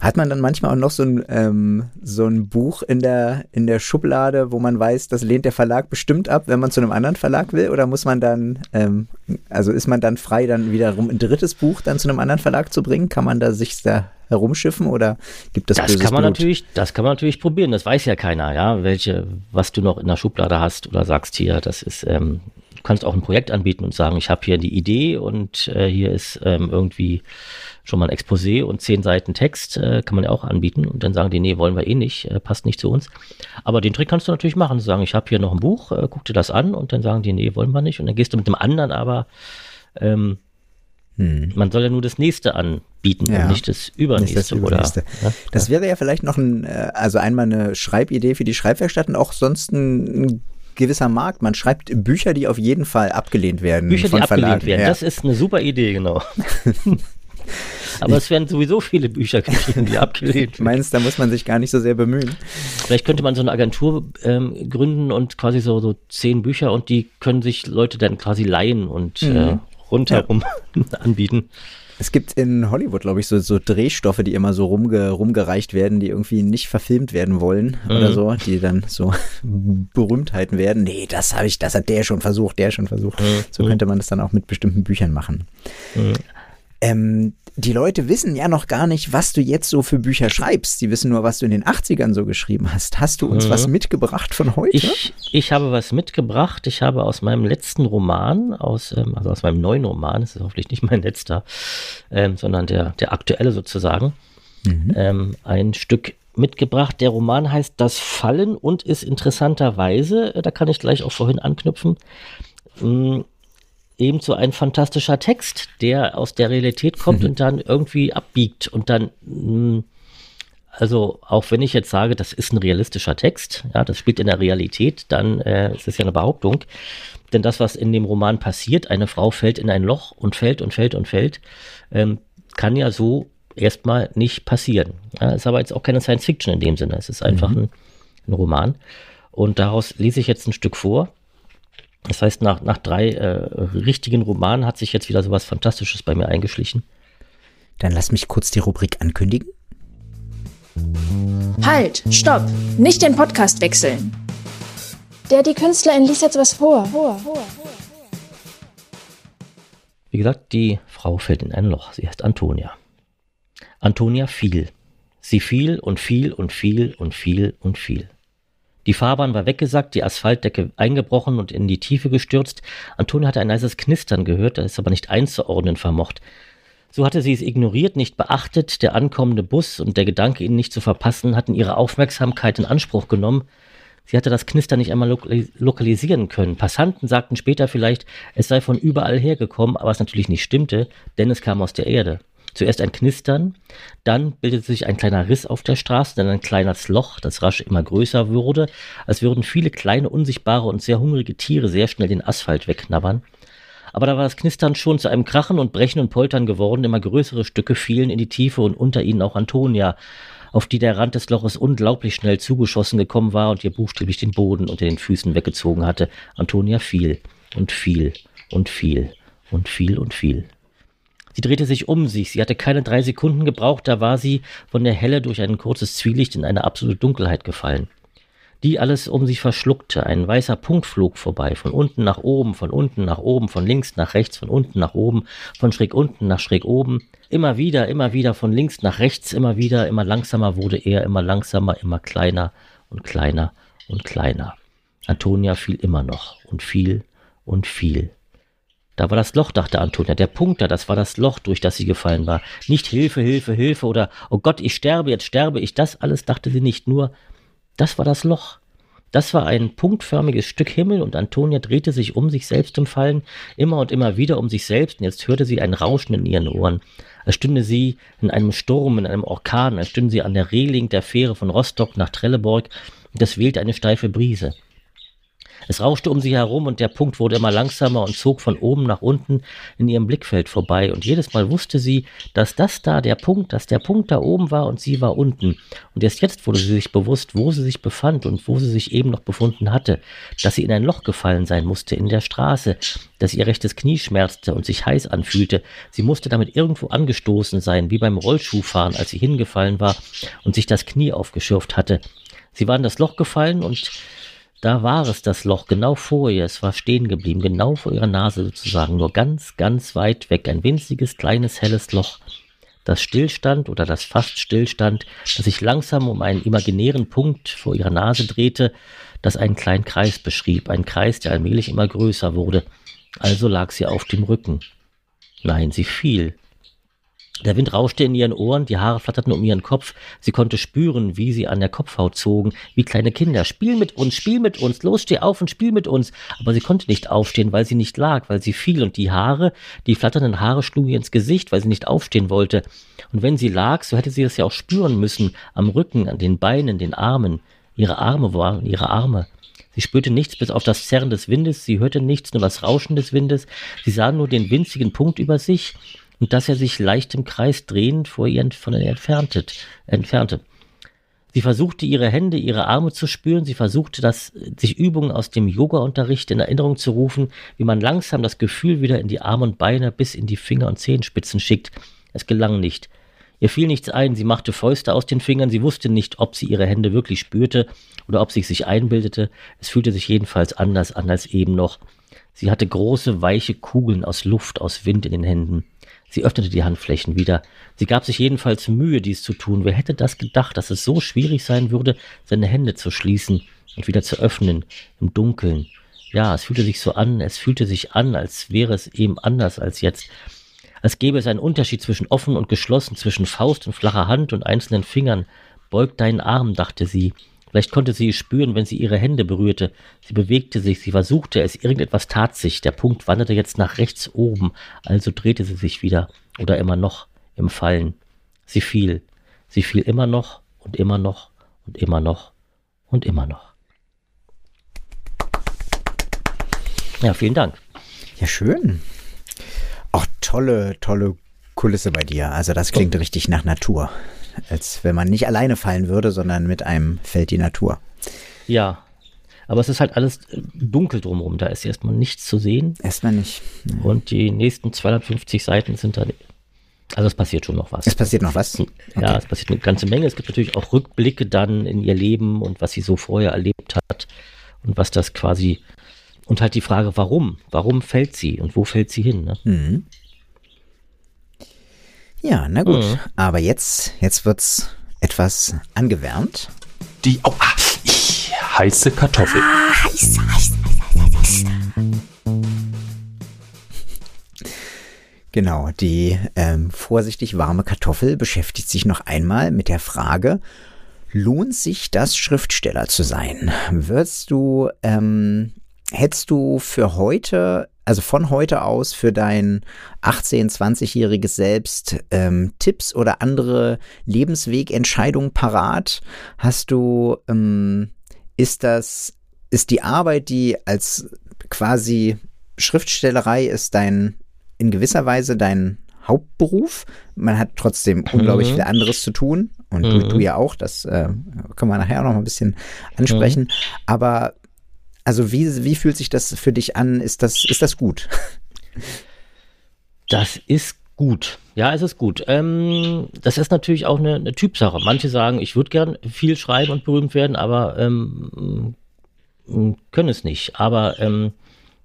A: Hat man dann manchmal auch noch so ein, ähm, so ein Buch in der, in der Schublade, wo man weiß, das lehnt der Verlag bestimmt ab, wenn man zu einem anderen Verlag will? Oder muss man dann, ähm, also ist man dann frei, dann wiederum ein drittes Buch dann zu einem anderen Verlag zu bringen? Kann man da sich da herumschiffen oder gibt es
C: das kann man Blut? natürlich das kann man natürlich probieren das weiß ja keiner ja welche was du noch in der Schublade hast oder sagst hier das ist ähm, kannst auch ein Projekt anbieten und sagen ich habe hier die Idee und äh, hier ist ähm, irgendwie schon mal ein Exposé und zehn Seiten Text, äh, kann man ja auch anbieten. Und dann sagen die, nee, wollen wir eh nicht, äh, passt nicht zu uns. Aber den Trick kannst du natürlich machen, sagen, ich habe hier noch ein Buch, äh, guck dir das an und dann sagen die, nee, wollen wir nicht. Und dann gehst du mit dem anderen aber, ähm, hm. man soll ja nur das nächste anbieten ja. und nicht das übernächste. Nicht das, übernächste.
A: Oder, ja? das wäre ja vielleicht noch ein, äh, also einmal eine Schreibidee für die Schreibwerkstatt und auch sonst ein gewisser Markt. Man schreibt Bücher, die auf jeden Fall abgelehnt werden.
C: Bücher, die abgelehnt werden. Ja. Das ist eine super Idee, genau. Aber es werden sowieso viele Bücher geschrieben, die abgelehnt
A: werden. Meinst da muss man sich gar nicht so sehr bemühen?
C: Vielleicht könnte man so eine Agentur ähm, gründen und quasi so, so zehn Bücher und die können sich Leute dann quasi leihen und mhm. äh, rundherum ja. anbieten.
A: Es gibt in Hollywood, glaube ich, so, so Drehstoffe, die immer so rumge, rumgereicht werden, die irgendwie nicht verfilmt werden wollen mhm. oder so, die dann so Berühmtheiten werden. Nee, das habe ich, das hat der schon versucht, der schon versucht. Mhm. So könnte man das dann auch mit bestimmten Büchern machen. Mhm. Ähm, die Leute wissen ja noch gar nicht, was du jetzt so für Bücher schreibst. Sie wissen nur, was du in den 80ern so geschrieben hast. Hast du uns mhm. was mitgebracht von heute?
C: Ich, ich habe was mitgebracht. Ich habe aus meinem letzten Roman, aus, ähm, also aus meinem neuen Roman, das ist hoffentlich nicht mein letzter, ähm, sondern der, der aktuelle sozusagen, mhm. ähm, ein Stück mitgebracht. Der Roman heißt Das Fallen und ist interessanterweise, äh, da kann ich gleich auch vorhin anknüpfen, mh, mm, ebenso ein fantastischer Text, der aus der Realität kommt mhm. und dann irgendwie abbiegt und dann, mh, mm, also auch wenn ich jetzt sage, das ist ein realistischer Text, ja, das spielt in der Realität, dann äh, ist es ja eine Behauptung. Denn das, was in dem Roman passiert, eine Frau fällt in ein Loch und fällt und fällt und fällt, ähm, kann ja so erstmal nicht passieren. Ja, ist aber jetzt auch keine Science Fiction in dem Sinne. Es ist einfach mhm. ein, ein Roman. Und daraus lese ich jetzt ein Stück vor. Das heißt, nach, nach drei äh, richtigen Romanen hat sich jetzt wieder so was Fantastisches bei mir eingeschlichen.
A: Dann lass mich kurz die Rubrik ankündigen.
E: Halt, stopp, nicht den Podcast wechseln. Der, die Künstlerin liest jetzt was vor. vor, vor, vor.
C: Wie gesagt, die Frau fällt in ein Loch. Sie heißt Antonia. Antonia fiel. Sie fiel und fiel und fiel und fiel und fiel. Die Fahrbahn war weggesackt, die Asphaltdecke eingebrochen und in die Tiefe gestürzt. Antonia hatte ein leises Knistern gehört, das aber nicht einzuordnen vermocht. So hatte sie es ignoriert, nicht beachtet, der ankommende Bus und der Gedanke, ihn nicht zu verpassen, hatten ihre Aufmerksamkeit in Anspruch genommen. Sie hatte das Knistern nicht einmal lokalisieren können. Passanten sagten später vielleicht, es sei von überall hergekommen, aber es natürlich nicht stimmte, denn es kam aus der Erde. Zuerst ein Knistern, dann bildete sich ein kleiner Riss auf der Straße, dann ein kleines Loch, das rasch immer größer wurde, als würden viele kleine, unsichtbare und sehr hungrige Tiere sehr schnell den Asphalt wegknabbern. Aber da war das Knistern schon zu einem Krachen und Brechen und Poltern geworden, immer größere Stücke fielen in die Tiefe und unter ihnen auch Antonia, auf die der Rand des Loches unglaublich schnell zugeschossen gekommen war und ihr buchstäblich den Boden unter den Füßen weggezogen hatte. Antonia fiel und fiel und fiel und fiel und fiel. Sie drehte sich um sich. Sie hatte keine drei Sekunden gebraucht, da war sie von der Helle durch ein kurzes Zwielicht in eine absolute Dunkelheit gefallen. Die alles um sich verschluckte. Ein weißer Punkt flog vorbei, von unten nach oben, von unten nach oben, von links nach rechts, von unten nach oben, von schräg unten nach schräg oben. Immer wieder, immer wieder, von links nach rechts, immer wieder, immer langsamer wurde er, immer langsamer, immer kleiner und kleiner und kleiner. Antonia fiel immer noch und fiel und fiel. Da war das Loch, dachte Antonia. Der Punkt da, das war das Loch, durch das sie gefallen war. Nicht Hilfe, Hilfe, Hilfe oder Oh Gott, ich sterbe, jetzt sterbe ich. Das alles dachte sie nicht. Nur, das war das Loch. Das war ein punktförmiges Stück Himmel und Antonia drehte sich um sich selbst im Fallen, immer und immer wieder um sich selbst und jetzt hörte sie ein Rauschen in ihren Ohren. Als stünde sie in einem Sturm, in einem Orkan, als stünde sie an der Reling der Fähre von Rostock nach Trelleborg und es wählte eine steife Brise. Es rauschte um sie herum und der Punkt wurde immer langsamer und zog von oben nach unten in ihrem Blickfeld vorbei. Und jedes Mal wusste sie, dass das da der Punkt, dass der Punkt da oben war und sie war unten. Und erst jetzt wurde sie sich bewusst, wo sie sich befand und wo sie sich eben noch befunden hatte. Dass sie in ein Loch gefallen sein musste in der Straße, dass ihr rechtes Knie schmerzte und sich heiß anfühlte. Sie musste damit irgendwo angestoßen sein, wie beim Rollschuhfahren, als sie hingefallen war und sich das Knie aufgeschürft hatte. Sie war in das Loch gefallen und da war es das Loch genau vor ihr. Es war stehen geblieben, genau vor ihrer Nase sozusagen, nur ganz, ganz weit weg. Ein winziges, kleines, helles Loch. Das Stillstand oder das fast Stillstand, das sich langsam um einen imaginären Punkt vor ihrer Nase drehte, das einen kleinen Kreis beschrieb. Ein Kreis, der allmählich immer größer wurde. Also lag sie auf dem Rücken. Nein, sie fiel. Der Wind rauschte in ihren Ohren, die Haare flatterten um ihren Kopf. Sie konnte spüren, wie sie an der Kopfhaut zogen, wie kleine Kinder. Spiel mit uns, spiel mit uns, los, steh auf und spiel mit uns. Aber sie konnte nicht aufstehen, weil sie nicht lag, weil sie fiel und die Haare, die flatternden Haare schlugen ihr ins Gesicht, weil sie nicht aufstehen wollte. Und wenn sie lag, so hätte sie es ja auch spüren müssen, am Rücken, an den Beinen, den Armen. Ihre Arme waren ihre Arme. Sie spürte nichts bis auf das Zerren des Windes, sie hörte nichts, nur das Rauschen des Windes, sie sah nur den winzigen Punkt über sich, und dass er sich leicht im Kreis drehend vor ihr von ihr entfernte. entfernte. Sie versuchte ihre Hände, ihre Arme zu spüren, sie versuchte das, sich Übungen aus dem Yoga-Unterricht in Erinnerung zu rufen, wie man langsam das Gefühl wieder in die Arme und Beine bis in die Finger und Zehenspitzen schickt. Es gelang nicht. Ihr fiel nichts ein, sie machte Fäuste aus den Fingern, sie wusste nicht, ob sie ihre Hände wirklich spürte oder ob sie sich einbildete. Es fühlte sich jedenfalls anders an als eben noch. Sie hatte große, weiche Kugeln aus Luft, aus Wind in den Händen. Sie öffnete die Handflächen wieder. Sie gab sich jedenfalls Mühe, dies zu tun. Wer hätte das gedacht, dass es so schwierig sein würde, seine Hände zu schließen und wieder zu öffnen im Dunkeln? Ja, es fühlte sich so an, es fühlte sich an, als wäre es eben anders als jetzt. Als gäbe es einen Unterschied zwischen offen und geschlossen, zwischen Faust und flacher Hand und einzelnen Fingern. Beug deinen Arm, dachte sie. Vielleicht konnte sie es spüren, wenn sie ihre Hände berührte. Sie bewegte sich, sie versuchte es, irgendetwas tat sich. Der Punkt wanderte jetzt nach rechts oben, also drehte sie sich wieder oder immer noch im Fallen. Sie fiel. Sie fiel immer noch und immer noch und immer noch und immer noch. Ja, vielen Dank.
A: Ja, schön. Auch tolle, tolle Kulisse bei dir. Also das klingt oh. richtig nach Natur als wenn man nicht alleine fallen würde, sondern mit einem fällt die Natur.
C: Ja, aber es ist halt alles äh, dunkel drumherum. Da ist erstmal nichts zu sehen.
A: Erstmal nicht.
C: Ja. Und die nächsten 250 Seiten sind dann. Also es passiert schon noch was.
A: Es passiert noch was? Okay.
C: Ja, es passiert eine ganze Menge. Es gibt natürlich auch Rückblicke dann in ihr Leben und was sie so vorher erlebt hat und was das quasi. Und halt die Frage, warum? Warum fällt sie und wo fällt sie hin? Ne? Mhm.
A: Ja, na gut. Mhm. Aber jetzt, jetzt wird's etwas angewärmt.
F: Die oh, ah, heiße Kartoffel. Ah, heiß, heiß, heiß, heiß,
A: Genau, die ähm, vorsichtig warme Kartoffel beschäftigt sich noch einmal mit der Frage, lohnt sich das Schriftsteller zu sein? Würdest du, ähm, hättest du für heute also von heute aus für dein 18-, 20-jähriges Selbst ähm, Tipps oder andere Lebenswegentscheidungen parat? Hast du, ähm, ist das, ist die Arbeit, die als quasi Schriftstellerei ist dein, in gewisser Weise dein Hauptberuf. Man hat trotzdem unglaublich mhm. viel anderes zu tun. Und mhm. du, du, ja auch, das äh, können wir nachher auch noch mal ein bisschen ansprechen. Mhm. Aber also wie, wie fühlt sich das für dich an? Ist das, ist das gut?
C: Das ist gut. Ja, es ist gut. Ähm, das ist natürlich auch eine, eine Typsache. Manche sagen, ich würde gern viel schreiben und berühmt werden, aber ähm, können es nicht. Aber ähm,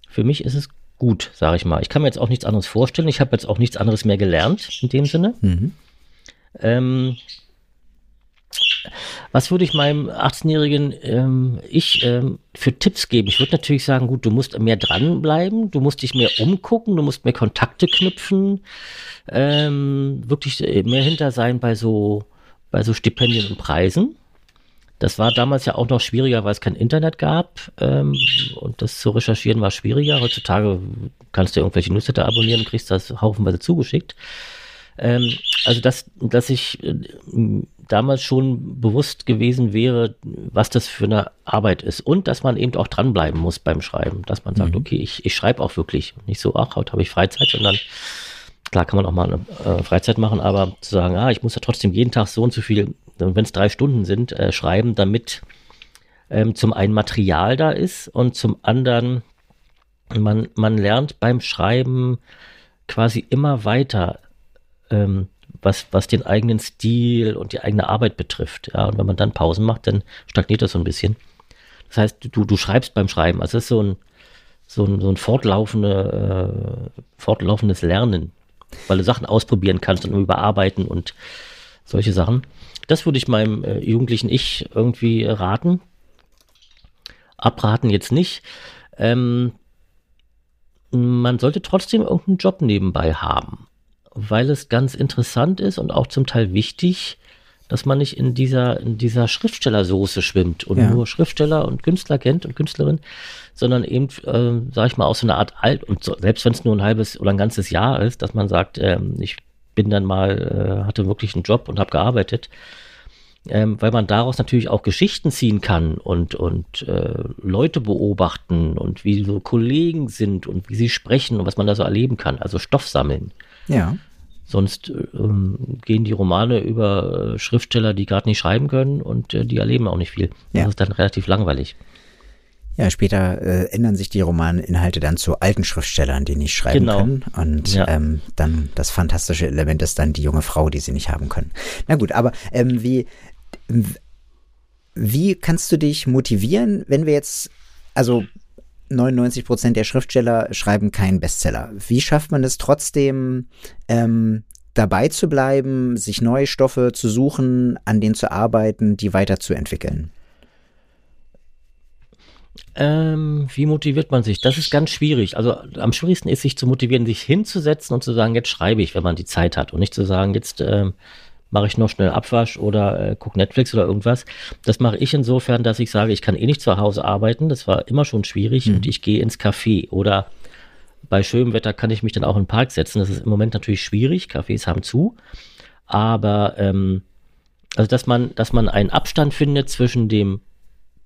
C: für mich ist es gut, sage ich mal. Ich kann mir jetzt auch nichts anderes vorstellen. Ich habe jetzt auch nichts anderes mehr gelernt in dem Sinne. Mhm. Was würde ich meinem 18-jährigen ähm, Ich ähm, für Tipps geben? Ich würde natürlich sagen, gut, du musst mehr dranbleiben, du musst dich mehr umgucken, du musst mehr Kontakte knüpfen, ähm, wirklich äh, mehr hinter sein bei so, bei so Stipendien und Preisen. Das war damals ja auch noch schwieriger, weil es kein Internet gab ähm, und das zu recherchieren war schwieriger. Heutzutage kannst du irgendwelche Newsletter abonnieren und kriegst das haufenweise zugeschickt. Ähm, also, dass, dass ich äh, damals schon bewusst gewesen wäre, was das für eine Arbeit ist und dass man eben auch dranbleiben muss beim Schreiben, dass man sagt,
A: Mhm.
C: okay, ich, ich schreibe auch wirklich. Nicht so, ach, heute habe ich Freizeit, sondern klar kann man auch mal eine äh, Freizeit machen, aber zu sagen, ah, ich muss ja trotzdem jeden Tag so und so viel, wenn es drei Stunden sind, äh, schreiben, damit ähm, zum einen Material da ist und zum anderen man, man lernt beim Schreiben quasi immer weiter, ähm, was, was den eigenen Stil und die eigene Arbeit betrifft. Ja, und wenn man dann Pausen macht, dann stagniert das so ein bisschen. Das heißt, du, du schreibst beim Schreiben. Also es ist so ein, so ein, so ein fortlaufende, äh, fortlaufendes Lernen, weil du Sachen ausprobieren kannst und überarbeiten und solche Sachen. Das würde ich meinem äh, jugendlichen Ich irgendwie raten. Abraten jetzt nicht. Ähm, man sollte trotzdem irgendeinen Job nebenbei haben, weil es ganz interessant ist und auch zum Teil wichtig, dass man nicht in dieser, in dieser Schriftstellersoße schwimmt und
A: Ja.
C: nur Schriftsteller und Künstler kennt und Künstlerin, sondern eben, äh, sag ich mal, aus so einer Art Alt, und so, selbst wenn es nur ein halbes oder ein ganzes Jahr ist, dass man sagt, ähm, ich bin dann mal, äh, hatte wirklich einen Job und habe gearbeitet, ähm, weil man daraus natürlich auch Geschichten ziehen kann und, und äh, Leute beobachten und wie so Kollegen sind und wie sie sprechen und was man da so erleben kann, also Stoff sammeln.
A: Ja.
C: Sonst ähm, gehen die Romane über äh, Schriftsteller, die gerade nicht schreiben können und äh, die erleben auch nicht viel.
A: Ja.
C: Das ist dann relativ langweilig.
A: Ja, später äh, ändern sich die Romaninhalte dann zu alten Schriftstellern, die nicht schreiben
C: Genau.
A: können. Und
C: Ja.
A: ähm, dann das fantastische Element ist dann die junge Frau, die sie nicht haben können. Na gut, aber ähm, wie, wie kannst du dich motivieren, wenn wir jetzt, also 99 Prozent der Schriftsteller schreiben keinen Bestseller. Wie schafft man es trotzdem, ähm, dabei zu bleiben, sich neue Stoffe zu suchen, an denen zu arbeiten, die weiterzuentwickeln?
C: Ähm, wie motiviert man sich? Das ist ganz schwierig. Also am schwierigsten ist, sich zu motivieren, sich hinzusetzen und zu sagen, jetzt schreibe ich, wenn man die Zeit hat. Und nicht zu sagen, jetzt ähm, mache ich noch schnell Abwasch oder äh, gucke Netflix oder irgendwas. Das mache ich insofern, dass ich sage, ich kann eh nicht zu Hause arbeiten. Das war immer schon schwierig und ich gehe ins Café oder bei schönem Wetter kann ich mich dann auch in den Park setzen. Das ist im Moment natürlich schwierig. Cafés haben zu. Aber ähm, also dass man, dass man einen Abstand findet zwischen dem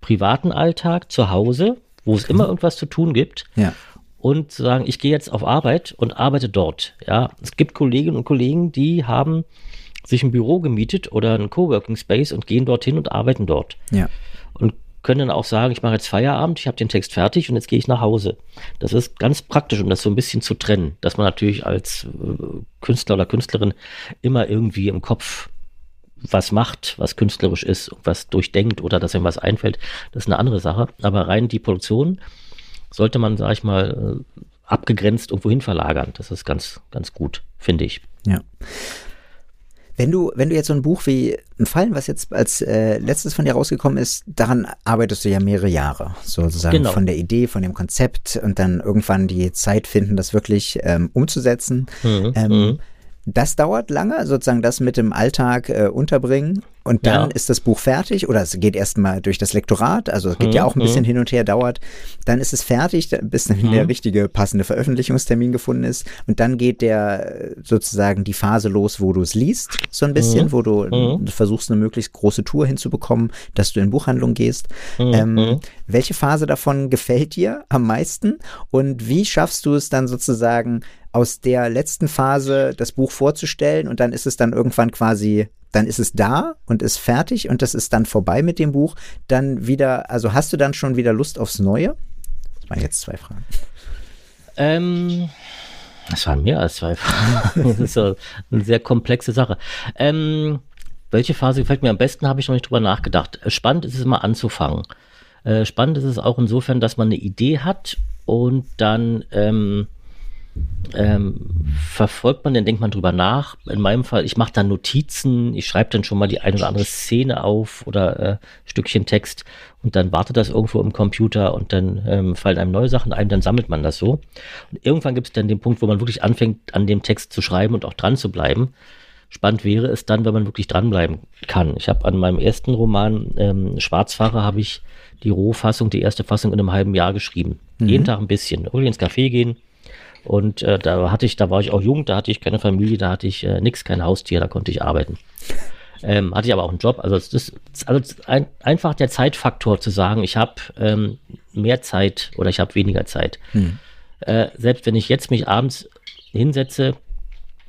C: privaten Alltag zu Hause, wo es immer irgendwas zu tun gibt,
A: Ja.
C: und zu sagen, ich gehe jetzt auf Arbeit und arbeite dort. Ja, es gibt Kolleginnen und Kollegen, die haben sich ein Büro gemietet oder einen Coworking Space und gehen dorthin und arbeiten dort
A: Ja.
C: und können dann auch sagen, ich mache jetzt Feierabend, ich habe den Text fertig und jetzt gehe ich nach Hause. Das ist ganz praktisch, um das so ein bisschen zu trennen, dass man natürlich als äh, Künstler oder Künstlerin immer irgendwie im Kopf was macht, was künstlerisch ist, was durchdenkt oder dass ihm was einfällt, das ist eine andere Sache. Aber rein die Produktion sollte man, sag ich mal, äh, abgegrenzt irgendwo hin verlagern. Das ist ganz, ganz gut, finde ich.
A: Ja. Wenn du, wenn du jetzt so ein Buch wie ein Fallen, was jetzt als äh, letztes von dir rausgekommen ist, daran arbeitest du ja mehrere Jahre. Sozusagen
C: Genau.
A: von der Idee, von dem Konzept und dann irgendwann die Zeit finden, das wirklich ähm, umzusetzen.
C: Mhm,
A: Ähm,
C: mhm.
A: Das dauert lange, sozusagen das mit dem Alltag äh, unterbringen und dann
C: Ja.
A: ist das Buch fertig oder es geht erstmal durch das Lektorat, also es geht ja
C: Mhm,
A: auch ein bisschen
C: mhm.
A: hin und her, dauert, dann ist es fertig, bis dann der richtige passende Veröffentlichungstermin gefunden ist und dann geht der sozusagen die Phase los, wo du es liest, so ein bisschen, wo du
C: Mhm.
A: versuchst eine möglichst große Tour hinzubekommen, dass du in Buchhandlung gehst.
C: Mhm.
A: Ähm, welche Phase davon gefällt dir am meisten und wie schaffst du es dann sozusagen aus der letzten Phase das Buch vorzustellen und dann ist es dann irgendwann quasi, dann ist es da und ist fertig und das ist dann vorbei mit dem Buch. Dann wieder, also hast du dann schon wieder Lust aufs Neue? Das waren jetzt zwei Fragen.
C: Ähm, das waren mehr als zwei Fragen. Das ist eine sehr komplexe Sache. Ähm, welche Phase gefällt mir am besten, habe ich noch nicht drüber nachgedacht. Äh, Spannend ist es immer anzufangen. Äh, spannend ist es auch insofern, dass man eine Idee hat und dann ähm, ähm, verfolgt man, dann denkt man drüber nach. In meinem Fall, ich mache dann Notizen, ich schreibe dann schon mal die eine oder andere Szene auf oder äh, Stückchen Text und dann wartet das irgendwo im Computer und dann ähm, fallen einem neue Sachen ein, dann sammelt man das so. Und irgendwann gibt es dann den Punkt, wo man wirklich anfängt, an dem Text zu schreiben und auch dran zu bleiben. Spannend wäre es dann, wenn man wirklich dranbleiben kann. Ich habe an meinem ersten Roman ähm, Schwarzfahrer habe ich die Rohfassung, die erste Fassung in einem halben Jahr geschrieben. Jeden Tag ein bisschen. Irgendwie ins Café gehen, und äh, da hatte ich, da war ich auch jung, da hatte ich keine Familie, da hatte ich äh, nichts, kein Haustier, da konnte ich arbeiten. Ähm, hatte ich aber auch einen Job. Also, ist also ein, einfach der Zeitfaktor zu sagen, ich habe ähm, mehr Zeit oder ich habe weniger Zeit. Hm. Äh, selbst wenn ich jetzt mich abends hinsetze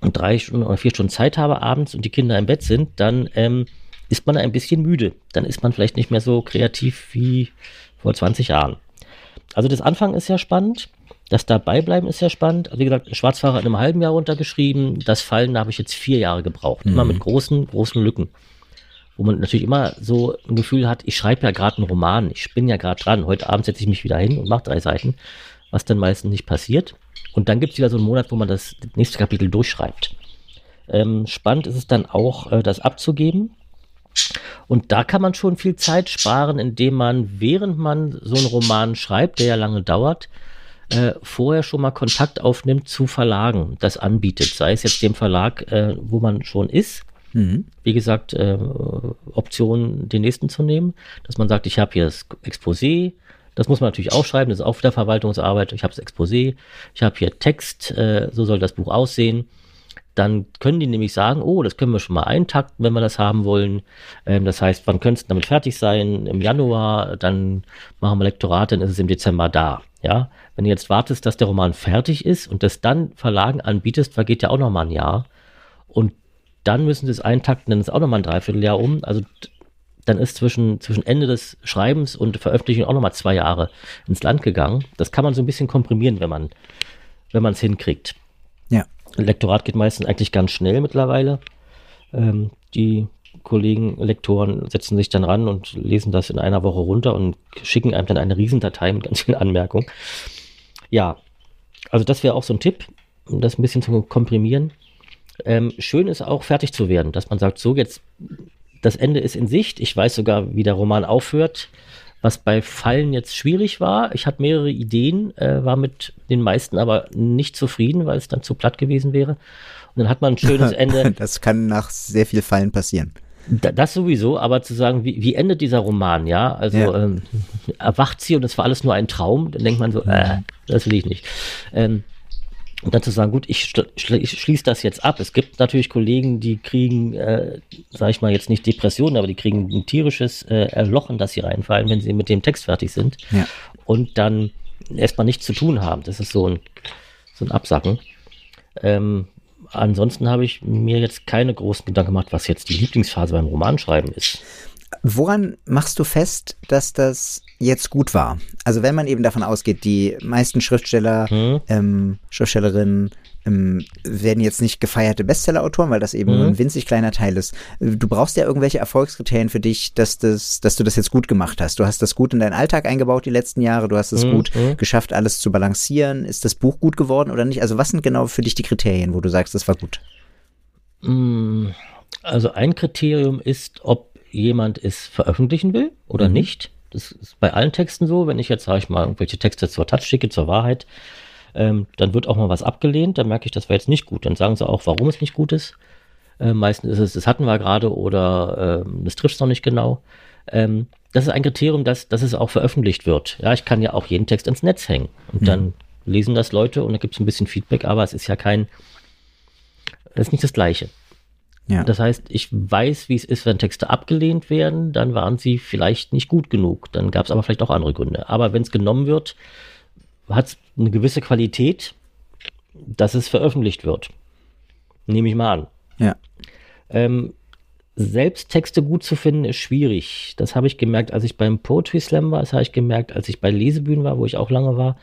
C: und drei Stunden oder vier Stunden Zeit habe abends und die Kinder im Bett sind, dann ähm, ist man ein bisschen müde. Dann ist man vielleicht nicht mehr so kreativ wie vor 20 Jahren. Also das Anfang ist ja spannend. Das Dabeibleiben ist ja spannend. Also wie gesagt, Schwarzfahrer in einem halben Jahr runtergeschrieben. Das Fallen, da habe ich jetzt vier Jahre gebraucht. Mhm. Immer mit großen, großen Lücken. Wo man natürlich immer so ein Gefühl hat, ich schreibe ja gerade einen Roman. Ich bin ja gerade dran. Heute Abend setze ich mich wieder hin und mache drei Seiten. Was dann meistens nicht passiert. Und dann gibt es wieder so einen Monat, wo man das nächste Kapitel durchschreibt. Ähm, spannend ist es dann auch, äh, das abzugeben. Und da kann man schon viel Zeit sparen, indem man, während man so einen Roman schreibt, der ja lange dauert, äh, vorher schon mal Kontakt aufnimmt zu Verlagen, das anbietet. Sei es jetzt dem Verlag, äh, wo man schon ist. Mhm. Wie gesagt, äh, Option, den nächsten zu nehmen, dass man sagt, ich habe hier das Exposé, das muss man natürlich auch schreiben, das ist auch wieder Verwaltungsarbeit. Ich habe das Exposé, ich habe hier Text, äh, so soll das Buch aussehen dann können die nämlich sagen, oh, das können wir schon mal eintakten, wenn wir das haben wollen. Ähm, das heißt, wann könnte es damit fertig sein? Im Januar, dann machen wir Lektorat, dann ist es im Dezember da. Ja, wenn du jetzt wartest, dass der Roman fertig ist und das dann Verlagen anbietest, vergeht ja auch noch mal ein Jahr. Und dann müssen sie es eintakten, dann ist auch noch mal ein Dreivierteljahr um. Also dann ist zwischen, zwischen Ende des Schreibens und Veröffentlichung auch noch mal zwei Jahre ins Land gegangen. Das kann man so ein bisschen komprimieren, wenn man wenn man es hinkriegt.
A: Ja.
C: Lektorat geht meistens eigentlich ganz schnell mittlerweile. Ähm, die Kollegen, Lektoren setzen sich dann ran und lesen das in einer Woche runter und schicken einem dann eine Riesendatei mit ganz vielen Anmerkungen. Ja, also das wäre auch so ein Tipp, um das ein bisschen zu komprimieren. Ähm, schön ist auch fertig zu werden, dass man sagt, so jetzt, das Ende ist in Sicht. Ich weiß sogar, wie der Roman aufhört was bei Fallen jetzt schwierig war. Ich hatte mehrere Ideen, äh, war mit den meisten aber nicht zufrieden, weil es dann zu platt gewesen wäre. Und dann hat man ein schönes Ende.
A: das kann nach sehr viel Fallen passieren.
C: Das sowieso, aber zu sagen, wie, wie endet dieser Roman, ja? Also ja. Ähm, erwacht sie und es war alles nur ein Traum, dann denkt man so, äh, das will ich nicht. Ähm, und dann zu sagen, gut, ich, ich schließe das jetzt ab. Es gibt natürlich Kollegen, die kriegen, äh, sage ich mal jetzt nicht Depressionen, aber die kriegen ein tierisches äh, Erlochen, dass sie reinfallen, wenn sie mit dem Text fertig sind. Ja. Und dann erstmal nichts zu tun haben. Das ist so ein, so ein Absacken. Ähm, ansonsten habe ich mir jetzt keine großen Gedanken gemacht, was jetzt die Lieblingsphase beim Romanschreiben ist.
A: Woran machst du fest, dass das jetzt gut war? Also wenn man eben davon ausgeht, die meisten Schriftsteller, hm. ähm, Schriftstellerinnen ähm, werden jetzt nicht gefeierte Bestsellerautoren, weil das eben hm. ein winzig kleiner Teil ist. Du brauchst ja irgendwelche Erfolgskriterien für dich, dass, das, dass du das jetzt gut gemacht hast. Du hast das gut in deinen Alltag eingebaut die letzten Jahre, du hast es hm. gut hm. geschafft, alles zu balancieren. Ist das Buch gut geworden oder nicht? Also was sind genau für dich die Kriterien, wo du sagst, das war gut?
C: Hm. Also ein Kriterium ist, ob jemand es veröffentlichen will oder mhm. nicht. Das ist bei allen Texten so. Wenn ich jetzt, sage ich mal, irgendwelche Texte zur Touch schicke, zur Wahrheit, ähm, dann wird auch mal was abgelehnt. Dann merke ich, das war jetzt nicht gut. Dann sagen sie auch, warum es nicht gut ist. Äh, meistens ist es, das hatten wir gerade oder äh, das trifft es noch nicht genau. Ähm, das ist ein Kriterium, dass, dass es auch veröffentlicht wird. Ja, ich kann ja auch jeden Text ins Netz hängen. Und mhm. dann lesen das Leute und da gibt es ein bisschen Feedback, aber es ist ja kein, das ist nicht das Gleiche. Ja. Das heißt, ich weiß, wie es ist, wenn Texte abgelehnt werden, dann waren sie vielleicht nicht gut genug. Dann gab es aber vielleicht auch andere Gründe. Aber wenn es genommen wird, hat es eine gewisse Qualität, dass es veröffentlicht wird. Nehme ich mal an.
A: Ja.
C: Ähm, selbst Texte gut zu finden, ist schwierig. Das habe ich gemerkt, als ich beim Poetry Slam war. Das habe ich gemerkt, als ich bei Lesebühnen war, wo ich auch lange war.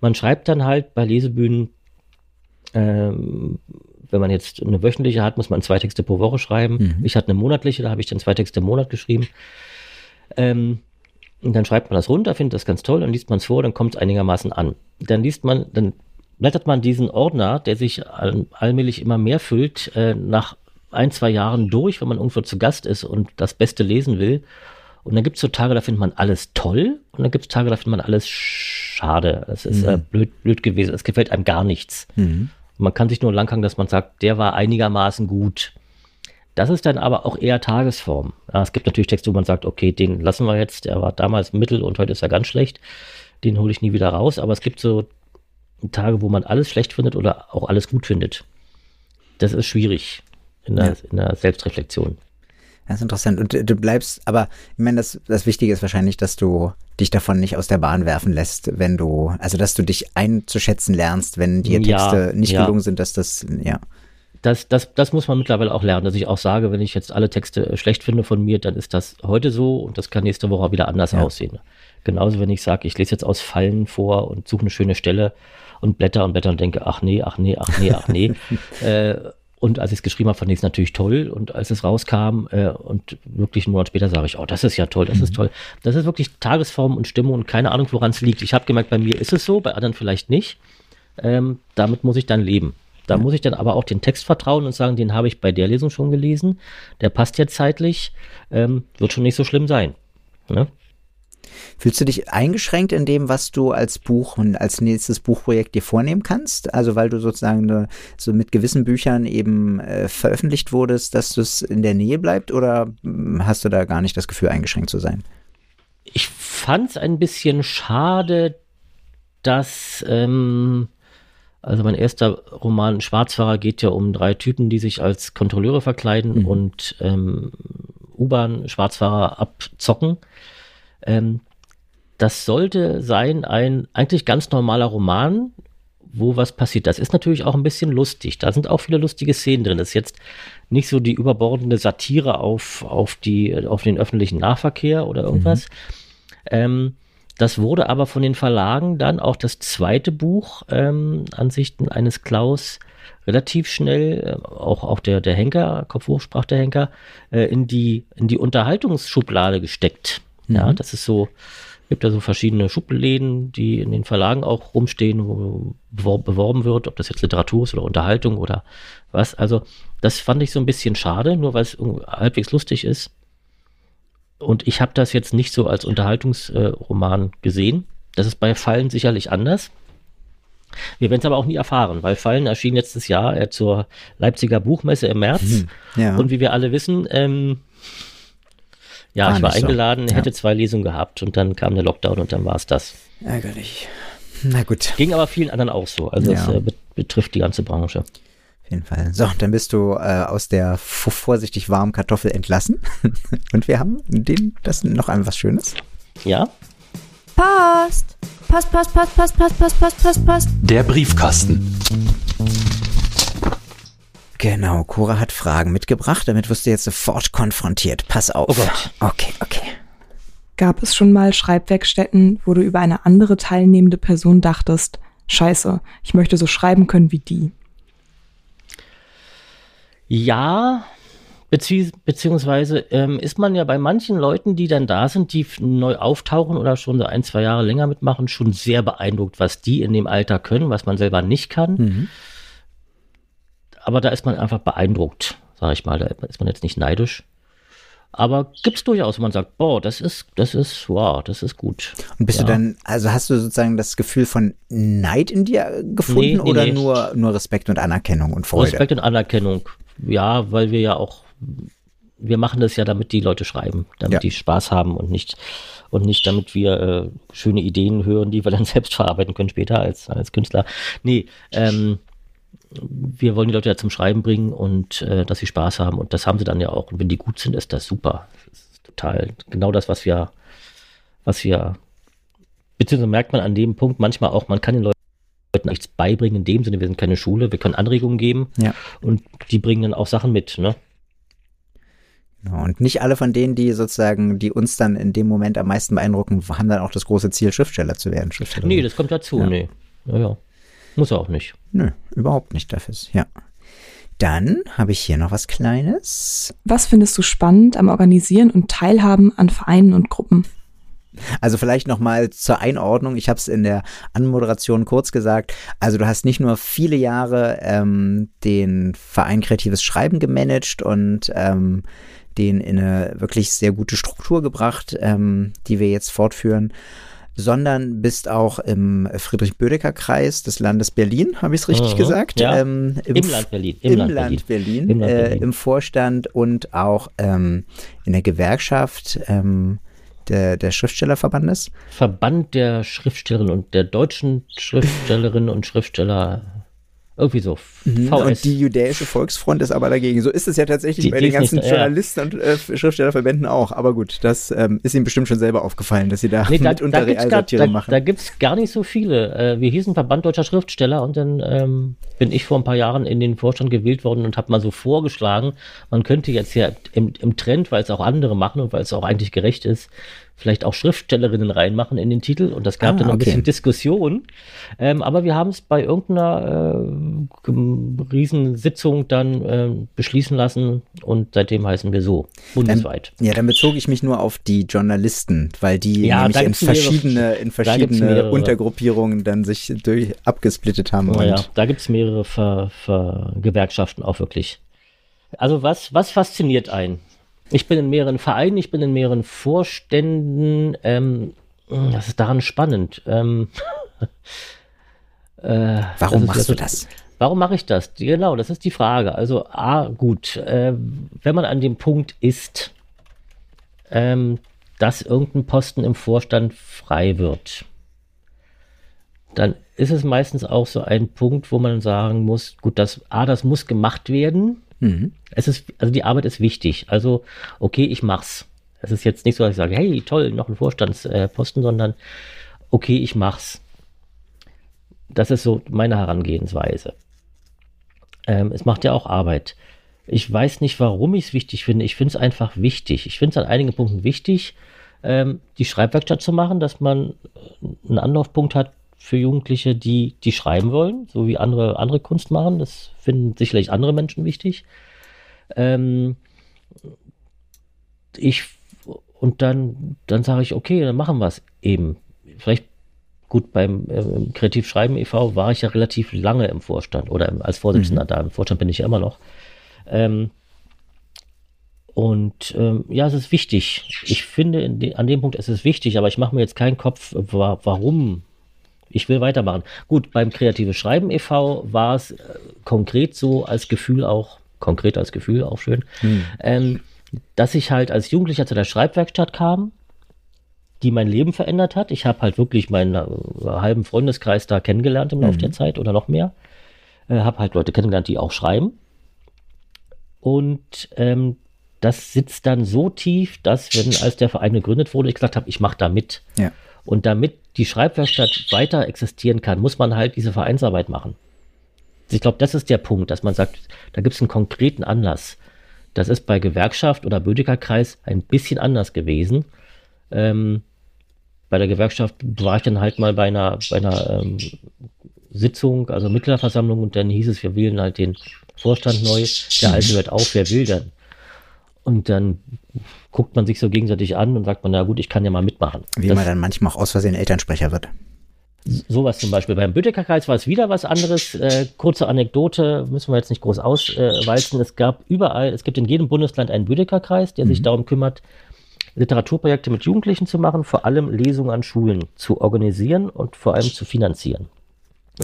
C: Man schreibt dann halt bei Lesebühnen ähm, wenn man jetzt eine wöchentliche hat, muss man zwei Texte pro Woche schreiben. Mhm. Ich hatte eine monatliche, da habe ich dann zwei Texte im Monat geschrieben. Ähm, und dann schreibt man das runter, findet das ganz toll, dann liest man es vor, dann kommt es einigermaßen an. Dann liest man, dann blättert man diesen Ordner, der sich all, allmählich immer mehr füllt, äh, nach ein, zwei Jahren durch, wenn man irgendwo zu Gast ist und das Beste lesen will. Und dann gibt es so Tage, da findet man alles toll und dann gibt es Tage, da findet man alles schade. Es ist mhm. äh, blöd, blöd gewesen, es gefällt einem gar nichts. Mhm. Man kann sich nur langhangen, dass man sagt, der war einigermaßen gut. Das ist dann aber auch eher Tagesform. Ja, es gibt natürlich Texte, wo man sagt, okay, den lassen wir jetzt, der war damals mittel und heute ist er ganz schlecht. Den hole ich nie wieder raus. Aber es gibt so Tage, wo man alles schlecht findet oder auch alles gut findet. Das ist schwierig in der, ja. in der Selbstreflexion.
A: Das ist interessant. Und du bleibst, aber ich meine, das, das Wichtige ist wahrscheinlich, dass du dich davon nicht aus der Bahn werfen lässt, wenn du, also dass du dich einzuschätzen lernst, wenn dir Texte
C: Ja,
A: nicht
C: ja.
A: gelungen sind, dass das, ja.
C: Das, das, das muss man mittlerweile auch lernen, dass ich auch sage, wenn ich jetzt alle Texte äh, schlecht finde von mir, dann ist das heute so und das kann nächste Woche wieder anders
A: Ja.
C: aussehen. Genauso, wenn ich sage, ich lese jetzt aus Fallen vor und suche eine schöne Stelle und blätter und blätter und denke, ach nee, ach nee, ach nee, ach nee. äh, und als ich es geschrieben habe, fand ich es natürlich toll. Und als es rauskam äh, und wirklich einen Monat später sage ich, oh, das ist ja toll, das ist toll. Das ist wirklich Tagesform und Stimmung und keine Ahnung, woran es liegt. Ich habe gemerkt, bei mir ist es so, bei anderen vielleicht nicht. Ähm, damit muss ich dann leben. Da muss ich dann aber auch den Text vertrauen und sagen, den habe ich bei der Lesung schon gelesen. Der passt jetzt zeitlich. Ähm, wird schon nicht so schlimm sein. Ne?
A: Fühlst du dich eingeschränkt in dem, was du als Buch und als nächstes Buchprojekt dir vornehmen kannst? Also weil du sozusagen ne, so mit gewissen Büchern eben äh, veröffentlicht wurdest, dass das in der Nähe bleibt oder mm, hast du da gar nicht das Gefühl, eingeschränkt zu sein?
C: Ich fand es ein bisschen schade, dass, ähm, also mein erster Roman Schwarzfahrer geht ja um drei Typen, die sich als Kontrolleure verkleiden und ähm, U-Bahn-Schwarzfahrer abzocken. Ähm, das sollte sein ein eigentlich ganz normaler Roman, wo was passiert. Das ist natürlich auch ein bisschen lustig. Da sind auch viele lustige Szenen drin. Das ist jetzt nicht so die überbordende Satire auf, auf, die, auf den öffentlichen Nahverkehr oder irgendwas. Ähm, das wurde aber von den Verlagen dann auch das zweite Buch, ähm, Ansichten eines Klaus, relativ schnell, äh, auch, auch der, der Henker, Kopfhoch sprach der Henker, äh, in, die, in die Unterhaltungsschublade gesteckt. Ja, das ist so, gibt da so verschiedene Schubläden, die in den Verlagen auch rumstehen, wo bewor- beworben wird, ob das jetzt Literatur ist oder Unterhaltung oder was. Also, das fand ich so ein bisschen schade, nur weil es halbwegs lustig ist. Und ich habe das jetzt nicht so als Unterhaltungsroman gesehen. Das ist bei Fallen sicherlich anders. Wir werden es aber auch nie erfahren, weil Fallen erschien letztes Jahr äh, zur Leipziger Buchmesse im März.
A: Ja.
C: Und wie wir alle wissen, ähm, ja,
A: War
C: ich war
A: so.
C: eingeladen,
A: Ja.
C: hätte zwei Lesungen gehabt und dann kam der Lockdown und dann war es das.
A: Ärgerlich. Na gut,
C: Ging aber vielen anderen auch so. Also es
A: Ja.
C: äh, bet- betrifft die ganze Branche.
A: auf jeden Fall. So, dann bist du äh, aus der vorsichtig warmen Kartoffel entlassen. Und wir haben den, das noch ein was Schönes.
C: Ja?
E: Passt. Passt, passt, passt, passt, passt, passt, passt, passt, passt.
F: Der Briefkasten.
A: Genau, Cora hat Fragen mitgebracht, damit wirst du jetzt sofort konfrontiert. Pass auf.
C: Oh Gott.
A: Okay, okay.
G: Gab es schon mal Schreibwerkstätten, wo du über eine andere teilnehmende Person dachtest, scheiße, ich möchte so schreiben können wie die?
C: Ja, bezieh beziehungsweise ähm, ist man ja bei manchen Leuten, die dann da sind, die neu auftauchen oder schon so ein, zwei Jahre länger mitmachen, schon sehr beeindruckt, was die in dem Alter können, was man selber nicht kann. Aber da ist man einfach beeindruckt, sage ich mal. Da ist man jetzt nicht neidisch. Aber gibt's durchaus, wo man sagt, boah, das ist, das ist, wow, das ist gut.
A: Und bist
C: Ja.
A: du dann, also hast du sozusagen das Gefühl von Neid in dir gefunden
C: Nee, nee,
A: oder
C: nee.
A: Nur, nur Respekt und Anerkennung und Freude?
C: Respekt und Anerkennung. Ja, weil wir ja auch, wir machen das ja, damit die Leute schreiben, damit
A: Ja.
C: die Spaß haben und nicht, und nicht damit wir äh, schöne Ideen hören, die wir dann selbst verarbeiten können später als, als Künstler. Nee, ähm, wir wollen die Leute ja zum Schreiben bringen und äh, dass sie Spaß haben und das haben sie dann ja auch. Und wenn die gut sind, ist das super. Das ist total genau das, was wir, was wir, beziehungsweise merkt man an dem Punkt manchmal auch, man kann den Leuten nichts beibringen in dem Sinne, wir sind keine Schule, wir können Anregungen geben
A: Ja.
C: und die bringen dann auch Sachen mit, ne?
A: Genau. Und nicht alle von denen, die sozusagen, die uns dann in dem Moment am meisten beeindrucken, haben dann auch das große Ziel, Schriftsteller zu werden. Schriftsteller.
C: Nee, das kommt dazu,
A: Ja.
C: nee. Ja, ja. Muss er auch nicht.
A: Nö, überhaupt nicht dafür. Ja. Dann habe ich hier noch was Kleines.
G: Was findest du spannend am Organisieren und Teilhaben an Vereinen und Gruppen?
A: Also vielleicht noch mal zur Einordnung. Ich habe es in der Anmoderation kurz gesagt. Also du hast nicht nur viele Jahre ähm, den Verein Kreatives Schreiben gemanagt und ähm, den in eine wirklich sehr gute Struktur gebracht, ähm, die wir jetzt fortführen, sondern bist auch im Friedrich-Bödecker-Kreis des Landes Berlin, habe ich es richtig
C: Mhm,
A: gesagt?
C: ja.
A: Ähm,
C: Im Land Berlin, im
A: Im,
C: Land
A: Land Berlin,
C: Im Land
A: äh,
C: Berlin.
A: im Vorstand und auch ähm, in der Gewerkschaft ähm, der, der Schriftstellerverbandes.
C: Verband der Schriftstellerinnen und der deutschen Schriftstellerinnen und Schriftsteller Irgendwie so.
A: Mhm. Und die Judäische Volksfront ist aber dagegen. So ist es ja tatsächlich die, bei den ganzen nicht, Journalisten ja. und äh, Schriftstellerverbänden auch. Aber gut, das ähm, ist Ihnen bestimmt schon selber aufgefallen, dass Sie da nee, da, mitunter Realsatire
C: da,
A: machen.
C: Da, da gibt es gar nicht so viele. Äh, wir hießen Verband Deutscher Schriftsteller und dann ähm, bin ich vor ein paar Jahren in den Vorstand gewählt worden und habe mal so vorgeschlagen, man könnte jetzt ja im, im Trend, weil es auch andere machen und weil es auch eigentlich gerecht ist, vielleicht auch Schriftstellerinnen reinmachen in den Titel und das gab ah, dann ein bisschen Diskussion. Ähm, aber wir haben es bei irgendeiner äh, Riesensitzung dann äh, beschließen lassen und seitdem heißen wir so, bundesweit.
A: Ähm, ja, dann bezog ich mich nur auf die Journalisten, weil die ja, nämlich in verschiedene, mehrere, in verschiedene Untergruppierungen dann sich durch abgesplittet haben.
C: Oh, ja, da gibt es mehrere Ver, Ver Gewerkschaften auch wirklich. Also was, was fasziniert einen? Ich bin in mehreren Vereinen, ich bin in mehreren Vorständen. Ähm, das ist daran spannend. Ähm,
A: äh, warum machst also, du das?
C: Warum mache ich das? Genau, das ist die Frage. Also, A, gut, äh, wenn man an dem Punkt ist, ähm, dass irgendein Posten im Vorstand frei wird, dann ist es meistens auch so ein Punkt, wo man sagen muss, gut, das A, das muss gemacht werden. Mhm. Es ist, also die Arbeit ist wichtig. Also, okay, ich mach's. Es ist jetzt nicht so, dass ich sage, hey, toll, noch ein Vorstandsposten, sondern okay, ich mach's. Das ist so meine Herangehensweise. Ähm, es macht ja auch Arbeit. Ich weiß nicht, warum ich es wichtig finde. Ich finde es einfach wichtig. Ich finde es an einigen Punkten wichtig, ähm, die Schreibwerkstatt zu machen, dass man einen Anlaufpunkt hat für Jugendliche, die, die schreiben wollen, so wie andere, andere Kunst machen. Das finden sicherlich andere Menschen wichtig. Ähm, ich, und dann, dann sage ich, okay, dann machen wir es eben. Vielleicht gut, beim äh, Kreativschreiben e.V. war ich ja relativ lange im Vorstand oder als Vorsitzender mhm. da. Im Vorstand bin ich ja immer noch. Ähm, und ähm, ja, es ist wichtig. Ich finde, de an dem Punkt ist es wichtig, aber ich mache mir jetzt keinen Kopf, wa warum ich will weitermachen. Gut, beim Kreative Schreiben e.V. war es äh, konkret so als Gefühl auch, konkret als Gefühl auch schön, hm. ähm, dass ich halt als Jugendlicher zu der Schreibwerkstatt kam, die mein Leben verändert hat. Ich habe halt wirklich meinen äh, halben Freundeskreis da kennengelernt im Laufe mhm. der Zeit oder noch mehr. Äh, habe halt Leute kennengelernt, die auch schreiben. Und ähm, das sitzt dann so tief, dass, wenn als der Verein gegründet wurde, ich gesagt habe, ich mache da mit. Ja. Und damit die Schreibwerkstatt weiter existieren kann, muss man halt diese Vereinsarbeit machen. Ich glaube, das ist der Punkt, dass man sagt, da gibt es einen konkreten Anlass. Das ist bei Gewerkschaft oder Bödecker-Kreis ein bisschen anders gewesen. Ähm, bei der Gewerkschaft war ich dann halt mal bei einer, bei einer ähm, Sitzung, also Mitgliederversammlung, und dann hieß es, wir wählen halt den Vorstand neu. Der alte hört auf, wer will denn? Und dann guckt man sich so gegenseitig an und sagt man, na gut, ich kann ja mal mitmachen.
A: Wie das, man dann manchmal auch aus Versehen Elternsprecher wird.
C: Sowas zum Beispiel. Beim Büttecker-Kreis war es wieder was anderes. Äh, kurze Anekdote, müssen wir jetzt nicht groß auswalzen. es gab überall, es gibt in jedem Bundesland einen Büttecker-Kreis, der mhm. sich darum kümmert, Literaturprojekte mit Jugendlichen zu machen, vor allem Lesungen an Schulen zu organisieren und vor allem zu finanzieren.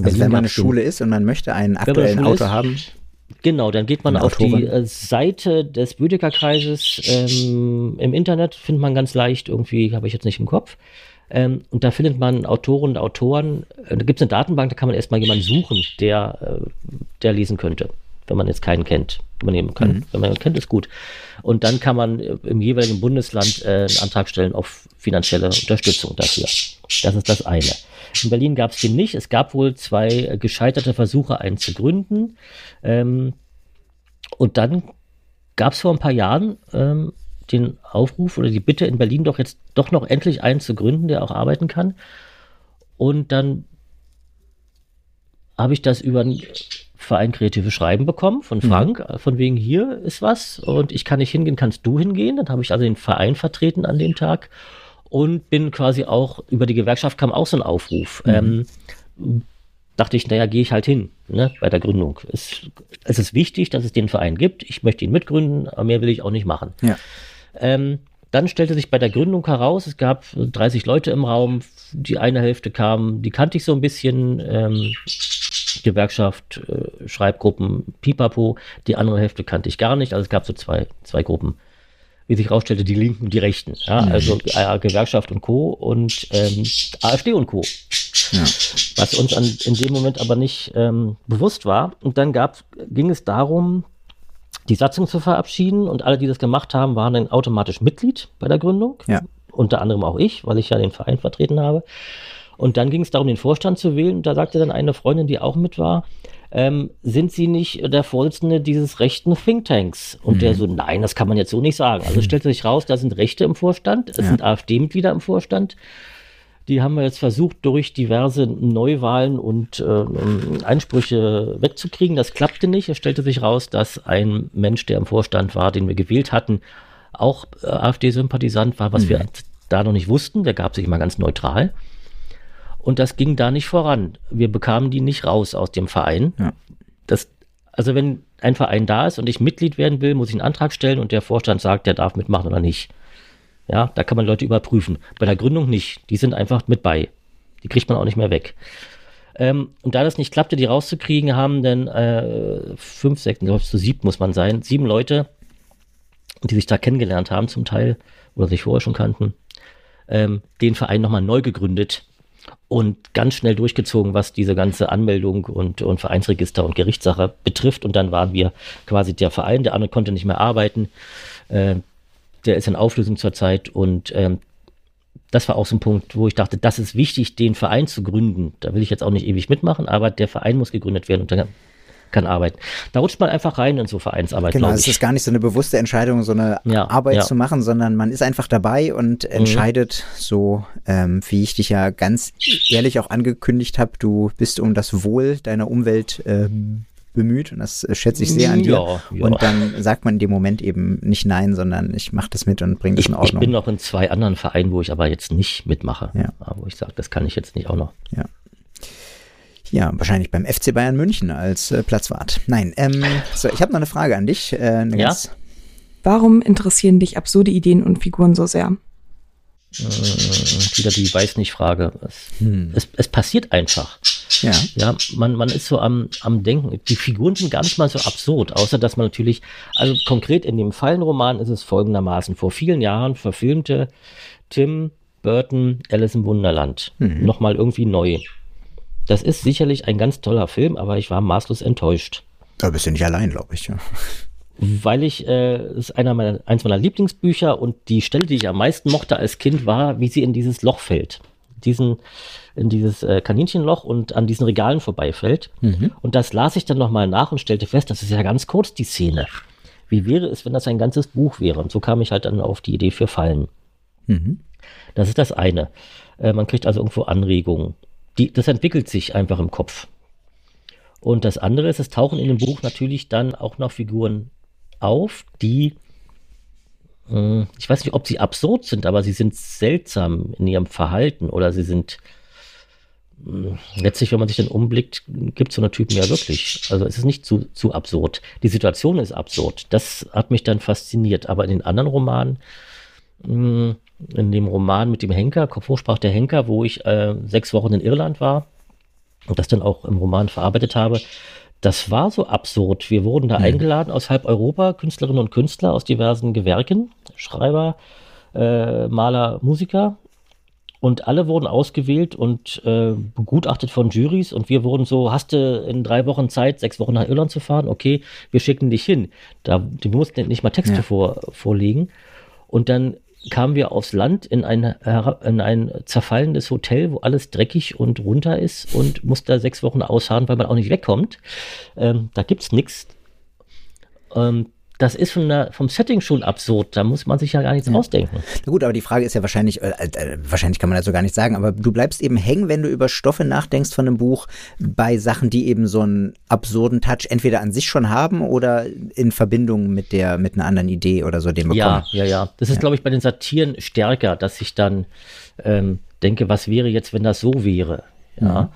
A: Also wenn man eine Schule ist und man möchte einen aktuellen Autor haben.
C: Genau, dann geht man auf die äh, Seite des Bödecker-Kreises ähm, im Internet, findet man ganz leicht, irgendwie habe ich jetzt nicht im Kopf. Ähm, und da findet man Autoren und Autoren. Äh, da gibt es eine Datenbank, da kann man erstmal jemanden suchen, der, äh, der lesen könnte, wenn man jetzt keinen kennt. Übernehmen kann. Mhm. Wenn man kennt, ist gut. Und dann kann man äh, im jeweiligen Bundesland äh, einen Antrag stellen auf finanzielle Unterstützung dafür. Das ist das eine. In Berlin gab es den nicht. Es gab wohl zwei äh, gescheiterte Versuche, einen zu gründen. Ähm, und dann gab es vor ein paar Jahren ähm, den Aufruf oder die Bitte in Berlin doch jetzt doch noch endlich einen zu gründen, der auch arbeiten kann. Und dann habe ich das über einen Verein Kreative Schreiben bekommen von mhm. Frank, mhm. von wegen hier ist was und ich kann nicht hingehen, kannst du hingehen. Dann habe ich also den Verein vertreten an dem Tag und bin quasi auch, über die Gewerkschaft kam auch so ein Aufruf. Mhm. Ähm, dachte ich, naja, gehe ich halt hin, ne, bei der Gründung. Es, es, ist wichtig, dass es den Verein gibt. Ich möchte ihn mitgründen, aber mehr will ich auch nicht machen. Ja. Ähm, dann stellte sich bei der Gründung heraus, es gab 30 Leute im Raum, die eine Hälfte kam, die kannte ich so ein bisschen, ähm, Gewerkschaft, äh, Schreibgruppen, Pipapo, die andere Hälfte kannte ich gar nicht, also es gab so zwei, zwei Gruppen wie sich herausstellte, die Linken und die Rechten. Ja, mhm. also äh, Gewerkschaft und Co. und ähm, AfD und Co. Ja. Was uns an, in dem Moment aber nicht ähm, bewusst war. Und dann gab, ging es darum, die Satzung zu verabschieden und alle, die das gemacht haben, waren dann automatisch Mitglied bei der Gründung.
A: Ja.
C: Unter anderem auch ich, weil ich ja den Verein vertreten habe. Und dann ging es darum, den Vorstand zu wählen. Und da sagte dann eine Freundin, die auch mit war, ähm, sind Sie nicht der Vorsitzende dieses rechten Thinktanks? Und mhm. der so, nein, das kann man jetzt so nicht sagen. Also stellte sich raus, da sind Rechte im Vorstand, es ja. sind AfD-Mitglieder im Vorstand. Die haben wir jetzt versucht, durch diverse Neuwahlen und äh, Einsprüche wegzukriegen. Das klappte nicht. Es stellte sich raus, dass ein Mensch, der im Vorstand war, den wir gewählt hatten, auch äh, AfD-Sympathisant war, was mhm. wir da noch nicht wussten. Der gab sich immer ganz neutral. Und das ging da nicht voran. Wir bekamen die nicht raus aus dem Verein. Ja. Das, also wenn ein Verein da ist und ich Mitglied werden will, muss ich einen Antrag stellen und der Vorstand sagt, der darf mitmachen oder nicht. Ja, da kann man Leute überprüfen. Bei der Gründung nicht. Die sind einfach mit bei. Die kriegt man auch nicht mehr weg. Ähm, und da das nicht klappte, die rauszukriegen, haben dann äh, fünf, sechs, glaube ich, zu sieben muss man sein, sieben Leute, die sich da kennengelernt haben zum Teil oder sich vorher schon kannten, ähm, den Verein nochmal neu gegründet und ganz schnell durchgezogen, was diese ganze Anmeldung und, und Vereinsregister und Gerichtssache betrifft. Und dann waren wir quasi der Verein, der andere konnte nicht mehr arbeiten. Äh, der ist in Auflösung zurzeit und ähm, das war auch so ein Punkt, wo ich dachte, das ist wichtig, den Verein zu gründen. Da will ich jetzt auch nicht ewig mitmachen, aber der Verein muss gegründet werden und dann kann arbeiten. Da rutscht man einfach rein in so Vereinsarbeit.
A: Genau, es ist gar nicht so eine bewusste Entscheidung, so eine ja, Arbeit ja. zu machen, sondern man ist einfach dabei und mhm. entscheidet mhm. so, ähm, wie ich dich ja ganz ehrlich auch angekündigt habe, du bist um das Wohl deiner Umwelt ähm, bemüht und das schätze ich sehr an dir. Ja, ja. Und dann sagt man in dem Moment eben nicht nein, sondern ich mache das mit und bringe das
C: in
A: Ordnung.
C: Ich bin noch in zwei anderen Vereinen, wo ich aber jetzt nicht mitmache. Ja. Wo ich sage, das kann ich jetzt nicht auch noch.
A: Ja. Ja, wahrscheinlich beim FC Bayern München als äh, Platzwart. Nein, ähm, so, ich habe noch eine Frage an dich. Äh,
G: ja? Warum interessieren dich absurde Ideen und Figuren so sehr?
C: Äh, wieder die weiß nicht Frage. Es, hm. es, es, passiert einfach. Ja. Ja, man, man ist so am, am Denken. Die Figuren sind gar nicht mal so absurd, außer dass man natürlich, also konkret in dem Fallenroman ist es folgendermaßen. Vor vielen Jahren verfilmte Tim Burton Alice im Wunderland. Mhm. Nochmal irgendwie neu. Das ist sicherlich ein ganz toller Film, aber ich war maßlos enttäuscht.
A: Da bist du nicht allein, glaube ich. Ja.
C: Weil ich, äh, ist einer meiner, eins meiner Lieblingsbücher und die Stelle, die ich am meisten mochte als Kind, war, wie sie in dieses Loch fällt. Diesen, in dieses äh, Kaninchenloch und an diesen Regalen vorbeifällt. Mhm. Und das las ich dann nochmal nach und stellte fest, das ist ja ganz kurz, die Szene. Wie wäre es, wenn das ein ganzes Buch wäre? Und so kam ich halt dann auf die Idee für Fallen. Mhm. Das ist das eine. Äh, man kriegt also irgendwo Anregungen die, das entwickelt sich einfach im Kopf. Und das andere ist, es tauchen in dem Buch natürlich dann auch noch Figuren auf, die, äh, ich weiß nicht, ob sie absurd sind, aber sie sind seltsam in ihrem Verhalten oder sie sind, äh, letztlich, wenn man sich dann umblickt, gibt es so eine Typen ja wirklich. Also es ist nicht zu, zu absurd. Die Situation ist absurd. Das hat mich dann fasziniert. Aber in den anderen Romanen, mh, äh, in dem Roman mit dem Henker, Hochsprach der Henker, wo ich äh, sechs Wochen in Irland war und das dann auch im Roman verarbeitet habe. Das war so absurd. Wir wurden da mhm. eingeladen aus halb Europa, Künstlerinnen und Künstler aus diversen Gewerken, Schreiber, äh, Maler, Musiker. Und alle wurden ausgewählt und äh, begutachtet von Juries. Und wir wurden so, hast du in drei Wochen Zeit, sechs Wochen nach Irland zu fahren? Okay, wir schicken dich hin. Da, die mussten nicht mal Texte ja. vor, vorlegen. Und dann kamen wir aufs Land in ein, in ein zerfallendes Hotel, wo alles dreckig und runter ist und musste da sechs Wochen ausharren, weil man auch nicht wegkommt. Ähm, da gibt's nichts. Ähm, das ist von der, vom Setting schon absurd. Da muss man sich ja gar nichts ja. ausdenken.
A: Na gut, aber die Frage ist ja wahrscheinlich, äh, äh, wahrscheinlich kann man das so gar nicht sagen, aber du bleibst eben hängen, wenn du über Stoffe nachdenkst von einem Buch, bei Sachen, die eben so einen absurden Touch entweder an sich schon haben oder in Verbindung mit der, mit einer anderen Idee oder so dem bekommen.
C: Ja, ja, ja. Das ist, ja. glaube ich, bei den Satiren stärker, dass ich dann ähm, denke, was wäre jetzt, wenn das so wäre? Ja. Mhm.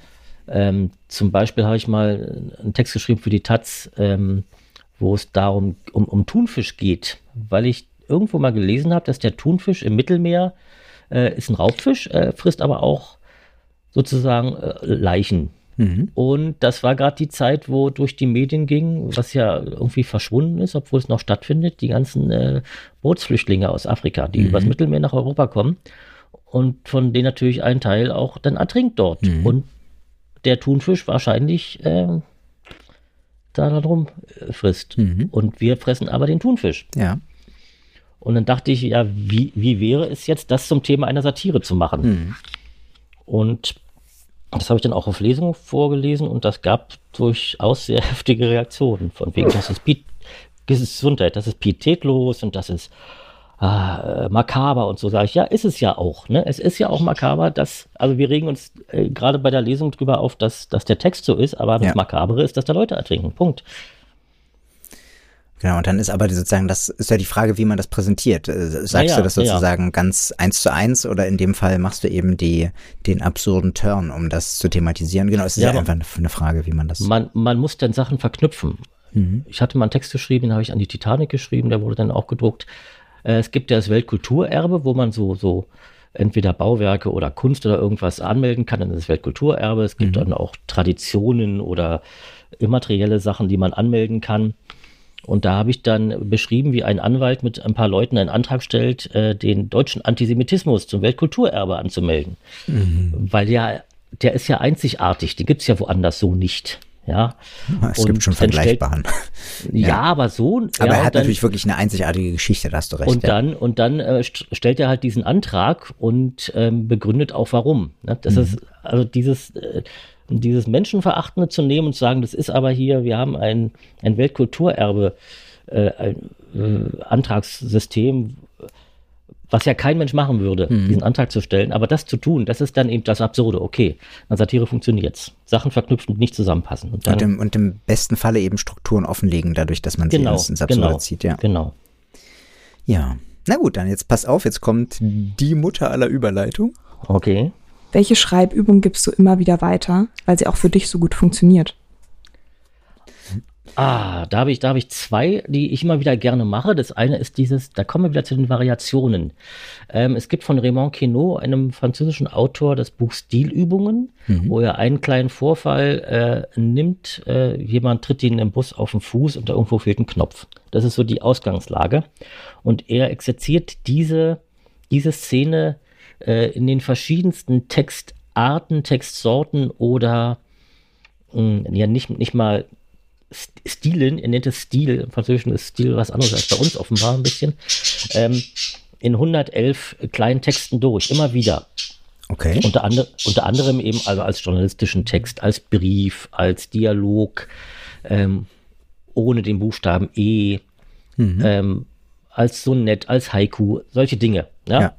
C: Ähm, zum Beispiel habe ich mal einen Text geschrieben für die Taz, ähm, wo es darum um, um Thunfisch geht, weil ich irgendwo mal gelesen habe, dass der Thunfisch im Mittelmeer äh, ist ein Raubfisch, äh, frisst aber auch sozusagen äh, Leichen. Mhm. Und das war gerade die Zeit, wo durch die Medien ging, was ja irgendwie verschwunden ist, obwohl es noch stattfindet, die ganzen äh, Bootsflüchtlinge aus Afrika, die mhm. übers Mittelmeer nach Europa kommen. und von denen natürlich ein Teil auch dann ertrinkt dort.
A: Mhm.
C: Und der Thunfisch wahrscheinlich äh, da darum äh, frisst.
A: Mhm.
C: Und wir fressen aber den Thunfisch.
A: Ja.
C: Und dann dachte ich, ja, wie, wie wäre es jetzt, das zum Thema einer Satire zu machen?
A: Mhm.
C: Und das habe ich dann auch auf Lesungen vorgelesen und das gab durchaus sehr heftige Reaktionen. Von wegen, das ist, Piet, das ist Gesundheit, das ist pietätlos und das ist ah, äh, makaber und so sage ich, ja, ist es ja auch. Ne? Es ist ja auch makaber, dass, also wir regen uns äh, gerade bei der Lesung drüber auf, dass, dass der Text so ist, aber das
A: Ja.
C: Makabere ist, dass da Leute ertrinken. Punkt.
A: Genau, und dann ist aber sozusagen, das ist ja die Frage, wie man das präsentiert. Äh, Sagst
C: Ja,
A: du das
C: ja, ja.
A: sozusagen ganz eins zu eins oder in dem Fall machst du eben die, den absurden Turn, um das zu thematisieren? Genau, es ist
C: Ja,
A: einfach eine, eine Frage, wie man das.
C: Man, man muss dann Sachen verknüpfen.
A: Mhm.
C: Ich hatte mal einen Text geschrieben, den habe ich an die Titanic geschrieben, der wurde dann auch gedruckt. Äh, Es gibt ja das Weltkulturerbe, wo man so, so entweder Bauwerke oder Kunst oder irgendwas anmelden kann, ist das Weltkulturerbe. Es gibt dann auch Traditionen oder immaterielle Sachen, die man anmelden kann. Und da habe ich dann beschrieben, wie ein Anwalt mit ein paar Leuten einen Antrag stellt, äh, den deutschen Antisemitismus zum Weltkulturerbe anzumelden. Weil ja, der ist ja einzigartig, die gibt es ja woanders so nicht. Ja,
A: es gibt
C: Und
A: schon
C: dann stellt-
A: Vergleichbaren.
C: ja, aber so.
A: Aber
C: ja,
A: er hat
C: dann,
A: natürlich wirklich eine einzigartige Geschichte, da hast du recht.
C: und
A: ja.
C: dann, und dann äh, st stellt er halt diesen Antrag und ähm, begründet auch warum. Ne? Das
A: Mhm.
C: ist also dieses, äh, dieses Menschenverachtende zu nehmen und zu sagen, das ist aber hier, wir haben ein, ein Weltkulturerbe, äh, ein äh, Antragssystem, was ja kein Mensch machen würde,
A: Mhm.
C: diesen Antrag zu stellen. Aber das zu tun, das ist dann eben das Absurde. Okay, an Satire funktioniert's. Sachen verknüpfen, die nicht zusammenpassen. Und dann,
A: Und im, und im besten Falle eben Strukturen offenlegen, dadurch, dass man
C: genau,
A: sie ins, ins Absurde
C: genau,
A: zieht, ja.
C: genau.
A: Ja. Na gut, dann jetzt pass auf, jetzt kommt die Mutter aller Überleitung.
C: Okay.
G: Welche Schreibübung gibst du immer wieder weiter, weil sie auch für dich so gut funktioniert?
C: Ah, da habe ich, da habe ich zwei, die ich immer wieder gerne mache. Das eine ist dieses, da kommen wir wieder zu den Variationen. Ähm, es gibt von Raymond Queneau, einem französischen Autor, das Buch Stilübungen, wo er einen kleinen Vorfall äh, nimmt. Äh, jemand tritt ihn im Bus auf den Fuß und da irgendwo fehlt ein Knopf. Das ist so die Ausgangslage. Und er exerziert diese, diese Szene äh, in den verschiedensten Textarten, Textsorten oder mh, ja nicht, nicht mal Stilen, er nennt es Stil, im Französischen ist Stil was anderes als bei uns offenbar ein bisschen, ähm, in 111 kleinen Texten durch, immer wieder.
A: Okay.
C: Unter, andre, unter anderem eben also als journalistischen Text, als Brief, als Dialog, ähm, ohne den Buchstaben E, ähm, als Sonett, als Haiku, solche Dinge. Ja?
A: Ja.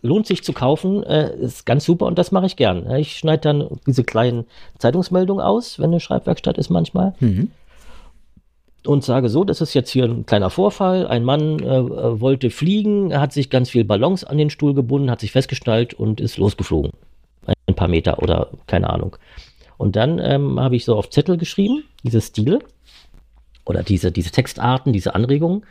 C: Lohnt sich zu kaufen, äh, ist ganz super und das mache ich gern. Ich schneide dann diese kleinen Zeitungsmeldungen aus, wenn eine Schreibwerkstatt ist manchmal. Und sage so, das ist jetzt hier ein kleiner Vorfall. Ein Mann äh, äh, wollte fliegen, hat sich ganz viel Ballons an den Stuhl gebunden, hat sich festgeschnallt und ist losgeflogen. Ein paar Meter oder keine Ahnung. Und dann ähm, habe ich so auf Zettel geschrieben, diese Stile oder diese, diese Textarten, diese Anregungen.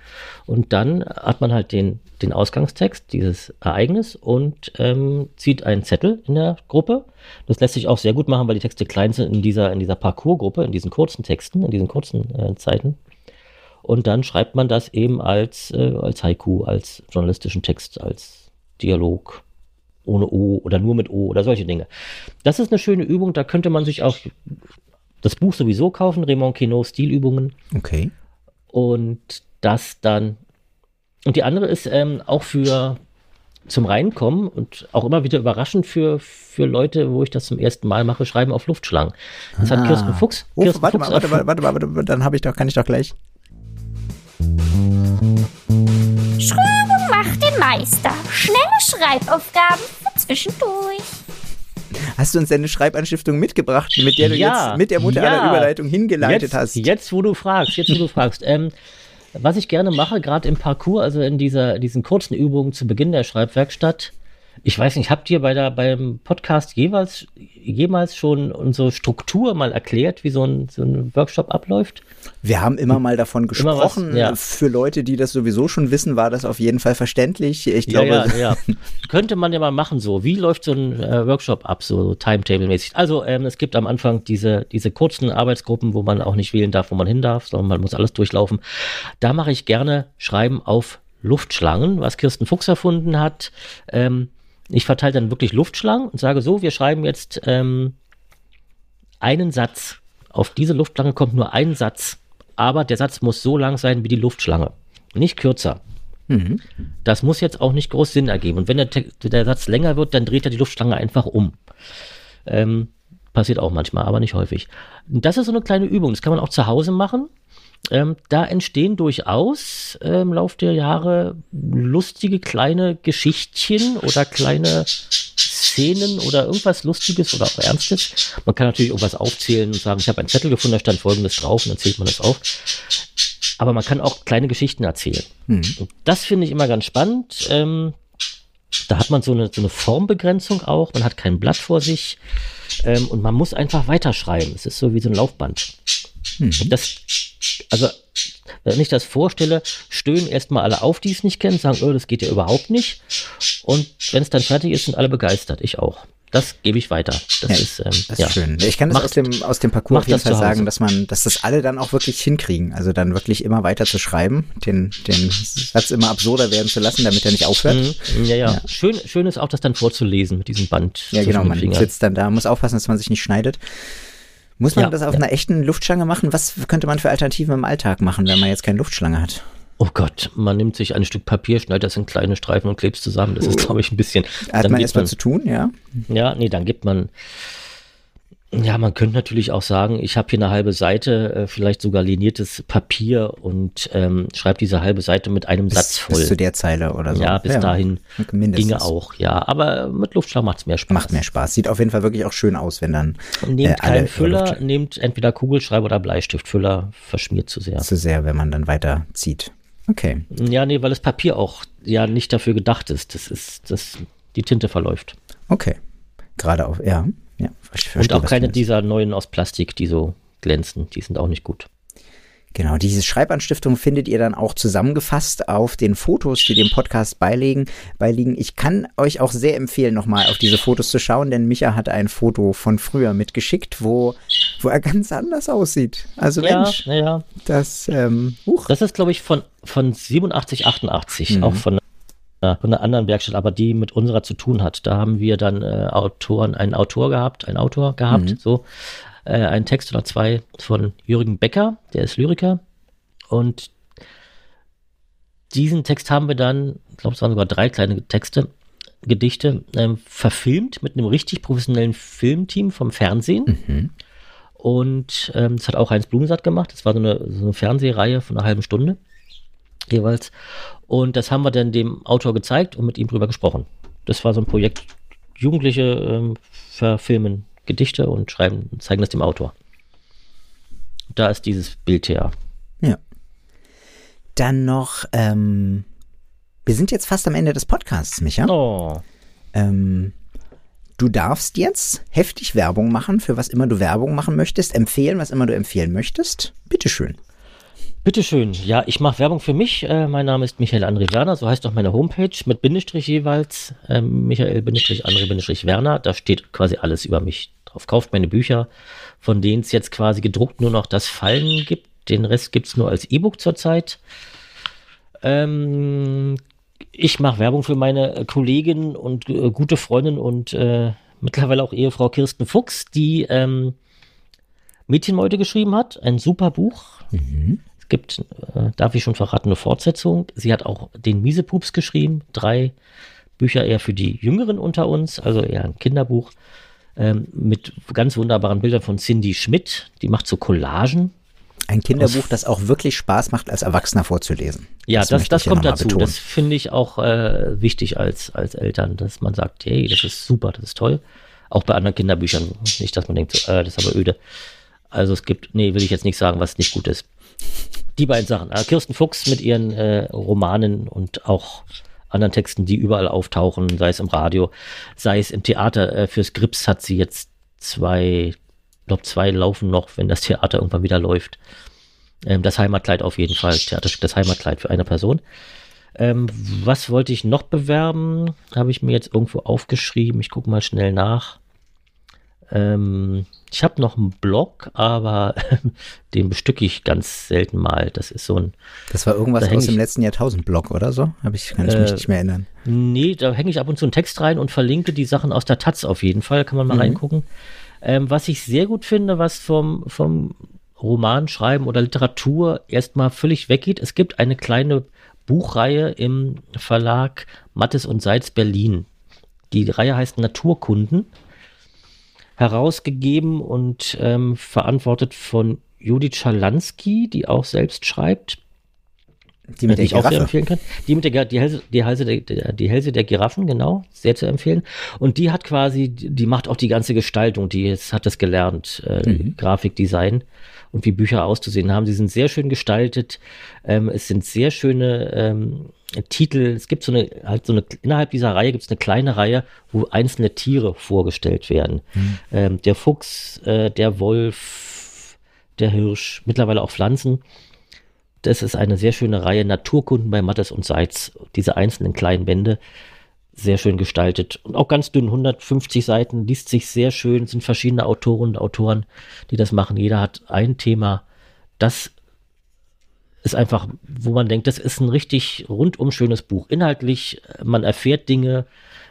C: Und dann hat man halt den, den Ausgangstext, dieses Ereignis und ähm, zieht einen Zettel in der Gruppe. Das lässt sich auch sehr gut machen, weil die Texte klein sind in dieser, in dieser Parcours-Gruppe, in diesen kurzen Texten, in diesen kurzen äh, Zeiten. Und dann schreibt man das eben als, äh, als Haiku, als journalistischen Text, als Dialog ohne O oder nur mit O oder solche Dinge. Das ist eine schöne Übung, da könnte man sich auch das Buch sowieso kaufen, Raymond Queneau Stilübungen
A: Okay.
C: und das dann. Und die andere ist ähm, auch für zum Reinkommen und auch immer wieder überraschend für, für Leute, wo ich das zum ersten Mal mache, schreiben auf Luftschlangen. Das hat Kirsten Fuchs.
A: Oh,
C: Kirsten
A: warte,
C: Fuchs
A: mal, warte, warte, warte, warte, warte, dann habe ich doch, kann ich doch gleich.
H: Schröder macht den Meister. Schnelle Schreibaufgaben für zwischendurch.
A: Hast du uns deine Schreibanstiftung mitgebracht, mit der du
C: Ja,
A: jetzt mit der Mutter
C: ja.
A: aller Überleitung hingeleitet
C: jetzt,
A: hast?
C: Jetzt, wo du fragst, jetzt, wo du fragst. Ähm, was ich gerne mache, gerade im Parcours, also in dieser, diesen kurzen Übungen zu Beginn der Schreibwerkstatt, ich weiß nicht, habt ihr bei der, beim Podcast jeweils, jemals schon unsere Struktur mal erklärt, wie so ein, so ein Workshop abläuft?
A: Wir haben immer mal davon
C: Immer was,
A: gesprochen.
C: ja.
A: Für Leute, die das sowieso schon wissen, war das auf jeden Fall verständlich. Ich
C: Ja,
A: glaube,
C: ja, ja. Könnte man ja mal machen so. Wie läuft so ein äh, Workshop ab, so Timetable-mäßig? Also ähm, es gibt am Anfang diese, diese kurzen Arbeitsgruppen, wo man auch nicht wählen darf, wo man hin darf, sondern man muss alles durchlaufen. Da mache ich gerne Schreiben auf Luftschlangen, was Kirsten Fuchs erfunden hat. Ähm, Ich verteile dann wirklich Luftschlangen und sage so, wir schreiben jetzt ähm, einen Satz. Auf diese Luftschlange kommt nur ein Satz, aber der Satz muss so lang sein wie die Luftschlange, nicht kürzer.
A: Mhm.
C: Das muss jetzt auch nicht groß Sinn ergeben. Und wenn der, der Satz länger wird, dann dreht er die Luftschlange einfach um. Ähm, passiert auch manchmal, aber nicht häufig. Und Das ist so eine kleine Übung. Das kann man auch zu Hause machen. Ähm, da entstehen durchaus ähm, im Laufe der Jahre lustige kleine Geschichtchen oder kleine Szenen oder irgendwas Lustiges oder auch Ernstes. Man kann natürlich irgendwas aufzählen und sagen, ich habe einen Zettel gefunden, da stand folgendes drauf und dann zählt man das auf. Aber man kann auch kleine Geschichten erzählen. Und das finde ich immer ganz spannend. Ähm, da hat man so eine, so eine Formbegrenzung auch. Man hat kein Blatt vor sich. Ähm, und man muss einfach weiterschreiben. Es ist so wie so ein Laufband. Und Das, also, wenn ich das vorstelle, stöhnen erstmal alle auf, die es nicht kennen, sagen, oh, das geht ja überhaupt nicht. Und wenn es dann fertig ist, sind alle begeistert. Ich auch. Das gebe ich weiter. Das
A: Ja,
C: ist, ähm,
A: Das ist
C: ja.
A: schön. Ich kann das
C: Macht-
A: aus dem, aus dem Parcours auf jeden Fall sagen, dass man, dass das alle dann auch wirklich hinkriegen. Also dann wirklich immer weiter zu schreiben, den, den Satz immer absurder werden zu lassen, damit er nicht aufhört.
C: Mhm. Ja, ja. Schön, schön ist auch, das dann vorzulesen mit diesem Band.
A: Ja, genau, man
C: Fingern.
A: sitzt dann da, muss aufpassen, dass man sich nicht schneidet. Muss man
C: Ja,
A: das auf
C: ja.
A: einer echten Luftschlange machen? Was könnte man für Alternativen im Alltag machen, wenn man jetzt keine Luftschlange hat?
C: Oh Gott, man nimmt sich ein Stück Papier, schneidet das in kleine Streifen und klebt es zusammen. Das ist, glaube ich, ein bisschen.
A: Hat
C: dann
A: man erstmal zu tun, ja?
C: Ja, nee, dann gibt man. Ja, man könnte natürlich auch sagen, ich habe hier eine halbe Seite, äh, vielleicht sogar liniertes Papier und ähm, schreibe diese halbe Seite mit einem Satz
A: Bis,
C: voll.
A: bis zu der Zeile oder so.
C: ja, bis dahin
A: mindestens.
C: ginge auch, ja. Aber mit Luftschlag macht es mehr Spaß.
A: Macht mehr Spaß. Sieht auf jeden Fall wirklich auch schön aus, wenn dann
C: Nehmt
A: äh,
C: keinen Füller, nehmt entweder Kugelschreiber oder Bleistiftfüller, verschmiert zu sehr.
A: zu sehr, wenn man dann weiter zieht. Okay.
C: Ja, nee, weil das Papier auch ja nicht dafür gedacht ist. Das ist, das, die Tinte verläuft.
A: Okay. Gerade auf, ja. Ja, ver- verstehe,
C: Und auch keine dieser neuen aus Plastik, die so glänzen. Die sind auch nicht gut.
A: Genau, diese Schreibanstiftung findet ihr dann auch zusammengefasst auf den Fotos, die dem Podcast beilegen, beiliegen. Ich kann euch auch sehr empfehlen, nochmal auf diese Fotos zu schauen, denn Micha hat ein Foto von früher mitgeschickt, wo, wo er ganz anders aussieht. Also
C: Ja,
A: Mensch,
C: naja.
A: das, ähm, huch.
C: Das ist, glaube ich, von, von 87, 88,
A: Mhm.
C: auch von, von einer anderen Werkstatt, aber die mit unserer zu tun hat. Da haben wir dann äh, Autoren, einen Autor gehabt, einen Autor gehabt,
A: Mhm.
C: so, äh, einen Text oder zwei von Jürgen Becker, der ist Lyriker. Und diesen Text haben wir dann, ich glaube, es waren sogar drei kleine Texte, Gedichte, ähm, verfilmt mit einem richtig professionellen Filmteam vom Fernsehen.
A: Mhm.
C: Und ähm, das hat auch Heinz Blumensatt gemacht. Das war so eine, so eine Fernsehreihe von einer halben Stunde jeweils. Und das haben wir dann dem Autor gezeigt und mit ihm drüber gesprochen. Das war so ein Projekt. Jugendliche ähm, verfilmen Gedichte und schreiben, zeigen das dem Autor. Da ist dieses Bild her.
A: Ja. Dann noch, ähm, wir sind jetzt fast am Ende des Podcasts, Micha.
C: Oh.
A: Ähm, du darfst jetzt heftig Werbung machen, für was immer du Werbung machen möchtest, empfehlen, was immer du empfehlen möchtest. Bitteschön.
C: Bitteschön. Ja, ich mache Werbung für mich. Äh, mein Name ist Michael André Werner, so heißt auch meine Homepage mit Bindestrich jeweils. Ähm, Michael Bindestrich André Bindestrich Werner. Da steht quasi alles über mich drauf. Kauft meine Bücher, von denen es jetzt quasi gedruckt nur noch das Fallen gibt. Den Rest gibt es nur als E-Book zurzeit. Ähm, ich mache Werbung für meine äh, Kollegin und äh, gute Freundin und äh, mittlerweile auch Ehefrau Kirsten Fuchs, die ähm, Mädchenmeute geschrieben hat. Ein super Buch. Es gibt, äh, darf ich schon verraten, eine Fortsetzung. Sie hat auch den Miesepups geschrieben. Drei Bücher eher für die Jüngeren unter uns, also eher ein Kinderbuch. Ähm, mit ganz wunderbaren Bildern von Cindy Schmidt. Die macht so Collagen.
A: Ein Kinderbuch, das auch wirklich Spaß macht, als Erwachsener vorzulesen.
C: Ja, das, das,
A: hier
C: kommt dazu.
A: betonen.
C: Das finde ich auch äh, wichtig als, als Eltern, dass man sagt, hey, das ist super, das ist toll. Auch bei anderen Kinderbüchern. Nicht, dass man denkt, so, äh, das ist aber öde. Also es gibt, nee, will ich jetzt nicht sagen, was nicht gut ist. Die beiden Sachen. Äh, Kirsten Fuchs mit ihren äh, Romanen und auch anderen Texten, die überall auftauchen, sei es im Radio, sei es im Theater. Äh, fürs Grips hat sie jetzt zwei, ich glaube zwei laufen noch, wenn das Theater irgendwann wieder läuft. Ähm, das Heimatkleid auf jeden Fall. Theaterstück das Heimatkleid für eine Person. Ähm, was wollte ich noch bewerben? Habe ich mir jetzt irgendwo aufgeschrieben. Ich gucke mal schnell nach. Ähm, ich habe noch einen Blog, aber den bestücke ich ganz selten mal. Das ist so ein.
A: Das war irgendwas
C: Da
A: aus dem letzten Jahrtausend-Blog oder so? Hab ich, kann ich mich
C: Äh,
A: nicht mehr erinnern.
C: Nee, da hänge ich ab und zu einen Text rein und verlinke die Sachen aus der Taz auf jeden Fall. Kann man mal
A: Mhm.
C: reingucken. Ähm, was ich sehr gut finde, was vom, vom Romanschreiben oder Literatur erstmal völlig weggeht. Es gibt eine kleine Buchreihe im Verlag Mattes und Seitz Berlin. Die Reihe heißt Naturkunden. Herausgegeben und ähm, verantwortet von Judith Schalansky, die auch selbst schreibt.
A: Die mit der
C: ich auch sehr
A: Giraffe.
C: empfehlen kann. Die mit der die Hälse, die, Hälse der, die Hälse der Giraffen, genau, sehr zu empfehlen. Und die hat quasi, die macht auch die ganze Gestaltung, die ist, hat das gelernt, äh,
A: Mhm.
C: Grafikdesign und wie Bücher auszusehen haben. Sie sind sehr schön gestaltet. Ähm, es sind sehr schöne ähm, Titel. Es gibt so eine, halt so eine, innerhalb dieser Reihe gibt es eine kleine Reihe, wo einzelne Tiere vorgestellt werden.
A: Mhm.
C: Ähm, der Fuchs, äh, der Wolf, der Hirsch, mittlerweile auch Pflanzen. Das ist eine sehr schöne Reihe Naturkunden bei Mattes und Seitz. Diese einzelnen kleinen Bände, sehr schön gestaltet und auch ganz dünn, 150 Seiten, liest sich sehr schön, Es sind verschiedene Autoren und Autoren, die das machen. Jeder hat ein Thema. Das ist einfach, wo man denkt, das ist ein richtig rundum schönes Buch. Inhaltlich, äh, man erfährt Dinge.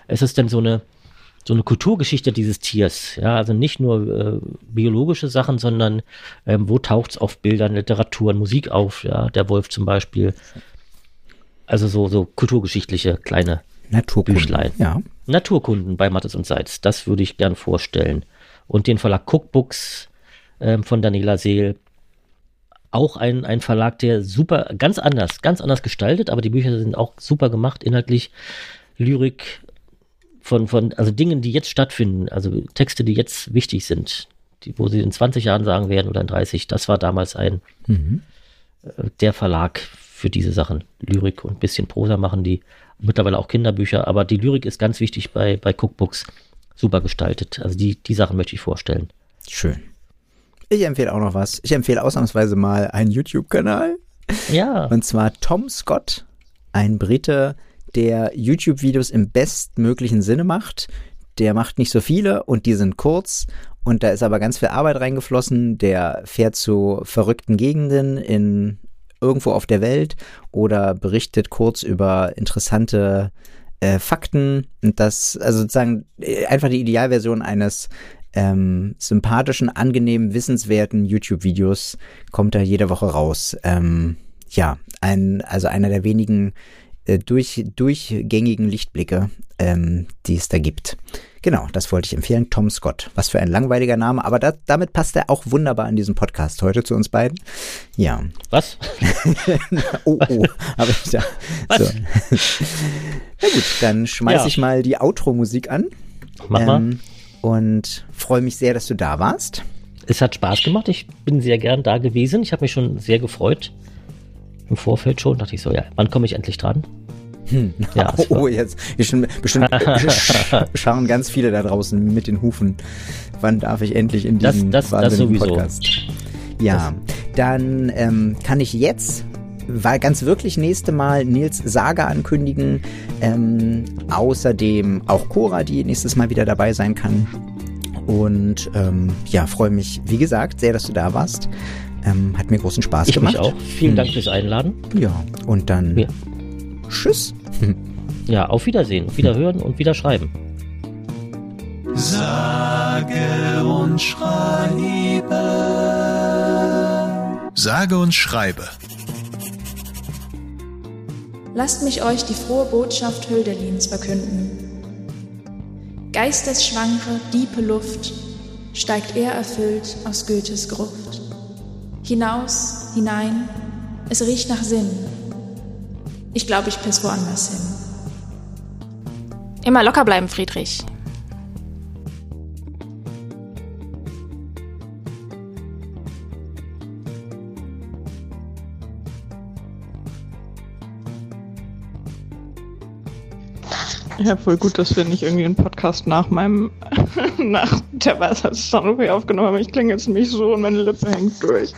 C: Es ist dann so eine, so eine Kulturgeschichte dieses Tiers. Ja, also nicht nur äh, biologische Sachen, sondern ähm, wo taucht es auf Bildern, Literatur und Musik auf? Ja, der Wolf zum Beispiel. Also so, so kulturgeschichtliche kleine
A: Naturkunden.
C: Büchlein.
A: Ja.
C: Naturkunden bei Mattes und Seitz. Das würde ich gern vorstellen. Und den Verlag Cookbooks ähm, von Daniela Seel. Auch ein, ein Verlag, der super, ganz anders, ganz anders gestaltet, aber die Bücher sind auch super gemacht, inhaltlich. Lyrik von, von, also Dingen, die jetzt stattfinden, also Texte, die jetzt wichtig sind, die, wo sie in 20 Jahren sagen werden oder in 30, das war damals ein,
A: Mhm.
C: äh, der Verlag für diese Sachen. Lyrik und ein bisschen Prosa machen die, mittlerweile auch Kinderbücher, aber die Lyrik ist ganz wichtig bei, bei Cookbooks, super gestaltet. Also die, die Sachen möchte ich vorstellen.
A: Schön. Ich empfehle auch noch was. Ich empfehle ausnahmsweise mal einen YouTube-Kanal.
C: Ja,
A: Und zwar Tom Scott, ein Brite, der YouTube-Videos im bestmöglichen Sinne macht. Der macht nicht so viele und die sind kurz. Und da ist aber ganz viel Arbeit reingeflossen. Der fährt zu verrückten Gegenden in irgendwo auf der Welt oder berichtet kurz über interessante äh, Fakten. Und das, also sozusagen äh, einfach die Idealversion eines ähm, sympathischen, angenehmen, wissenswerten YouTube-Videos kommt da jede Woche raus. Ähm, ja, ein, also einer der wenigen äh, durch, durchgängigen Lichtblicke, ähm, die es da gibt. Genau, das wollte ich empfehlen. Tom Scott. Was für ein langweiliger Name, aber da, damit passt er auch wunderbar in diesem Podcast heute zu uns beiden. Ja.
C: was?
A: Oh, oh. Aber ich da.
C: Was?
A: So. Na gut, dann schmeiß
C: Ja.
A: ich mal die Outro-Musik an.
C: Mach mal.
A: Ähm, und freue mich sehr, dass du da warst.
C: Es hat Spaß gemacht. Ich bin sehr gern da gewesen. Ich habe mich schon sehr gefreut. Im Vorfeld schon dachte ich so, ja, wann komme ich endlich dran? Ja,
A: oh,
C: war-
A: oh, jetzt bestimmt, bestimmt sch- schauen ganz viele da draußen mit den Hufen. Wann darf ich endlich in
C: Das-
A: diesen
C: das- das sowieso.
A: Podcast? Ja, dann ähm, kann ich jetzt, weil ganz wirklich nächste Mal Nils Saga ankündigen. Ähm, außerdem auch Cora, die nächstes Mal wieder dabei sein kann. Und ähm, ja, freue mich, wie gesagt, sehr, dass du da warst. Ähm, hat mir großen Spaß
C: Ich
A: gemacht.
C: mich auch. Vielen
A: Hm.
C: Dank fürs Einladen.
A: Ja, und dann
C: Ja.
A: tschüss.
C: Ja, auf Wiedersehen, auf Wiederhören und wieder schreiben.
B: Sage und schreibe. Sage und schreibe.
E: Lasst mich euch die frohe Botschaft Hölderlins verkünden. Geistesschwanke, diepe Luft steigt er erfüllt aus Goethes Gruft. Hinaus, hinein, es riecht nach Sinn. Ich glaube, ich piss woanders hin.
D: Immer locker bleiben, Friedrich.
G: Ja, voll gut, dass wir nicht irgendwie einen Podcast nach meinem, nach der Weisheitszahn-OP aufgenommen haben. Ich klinge jetzt nicht so und meine Lippe hängt durch.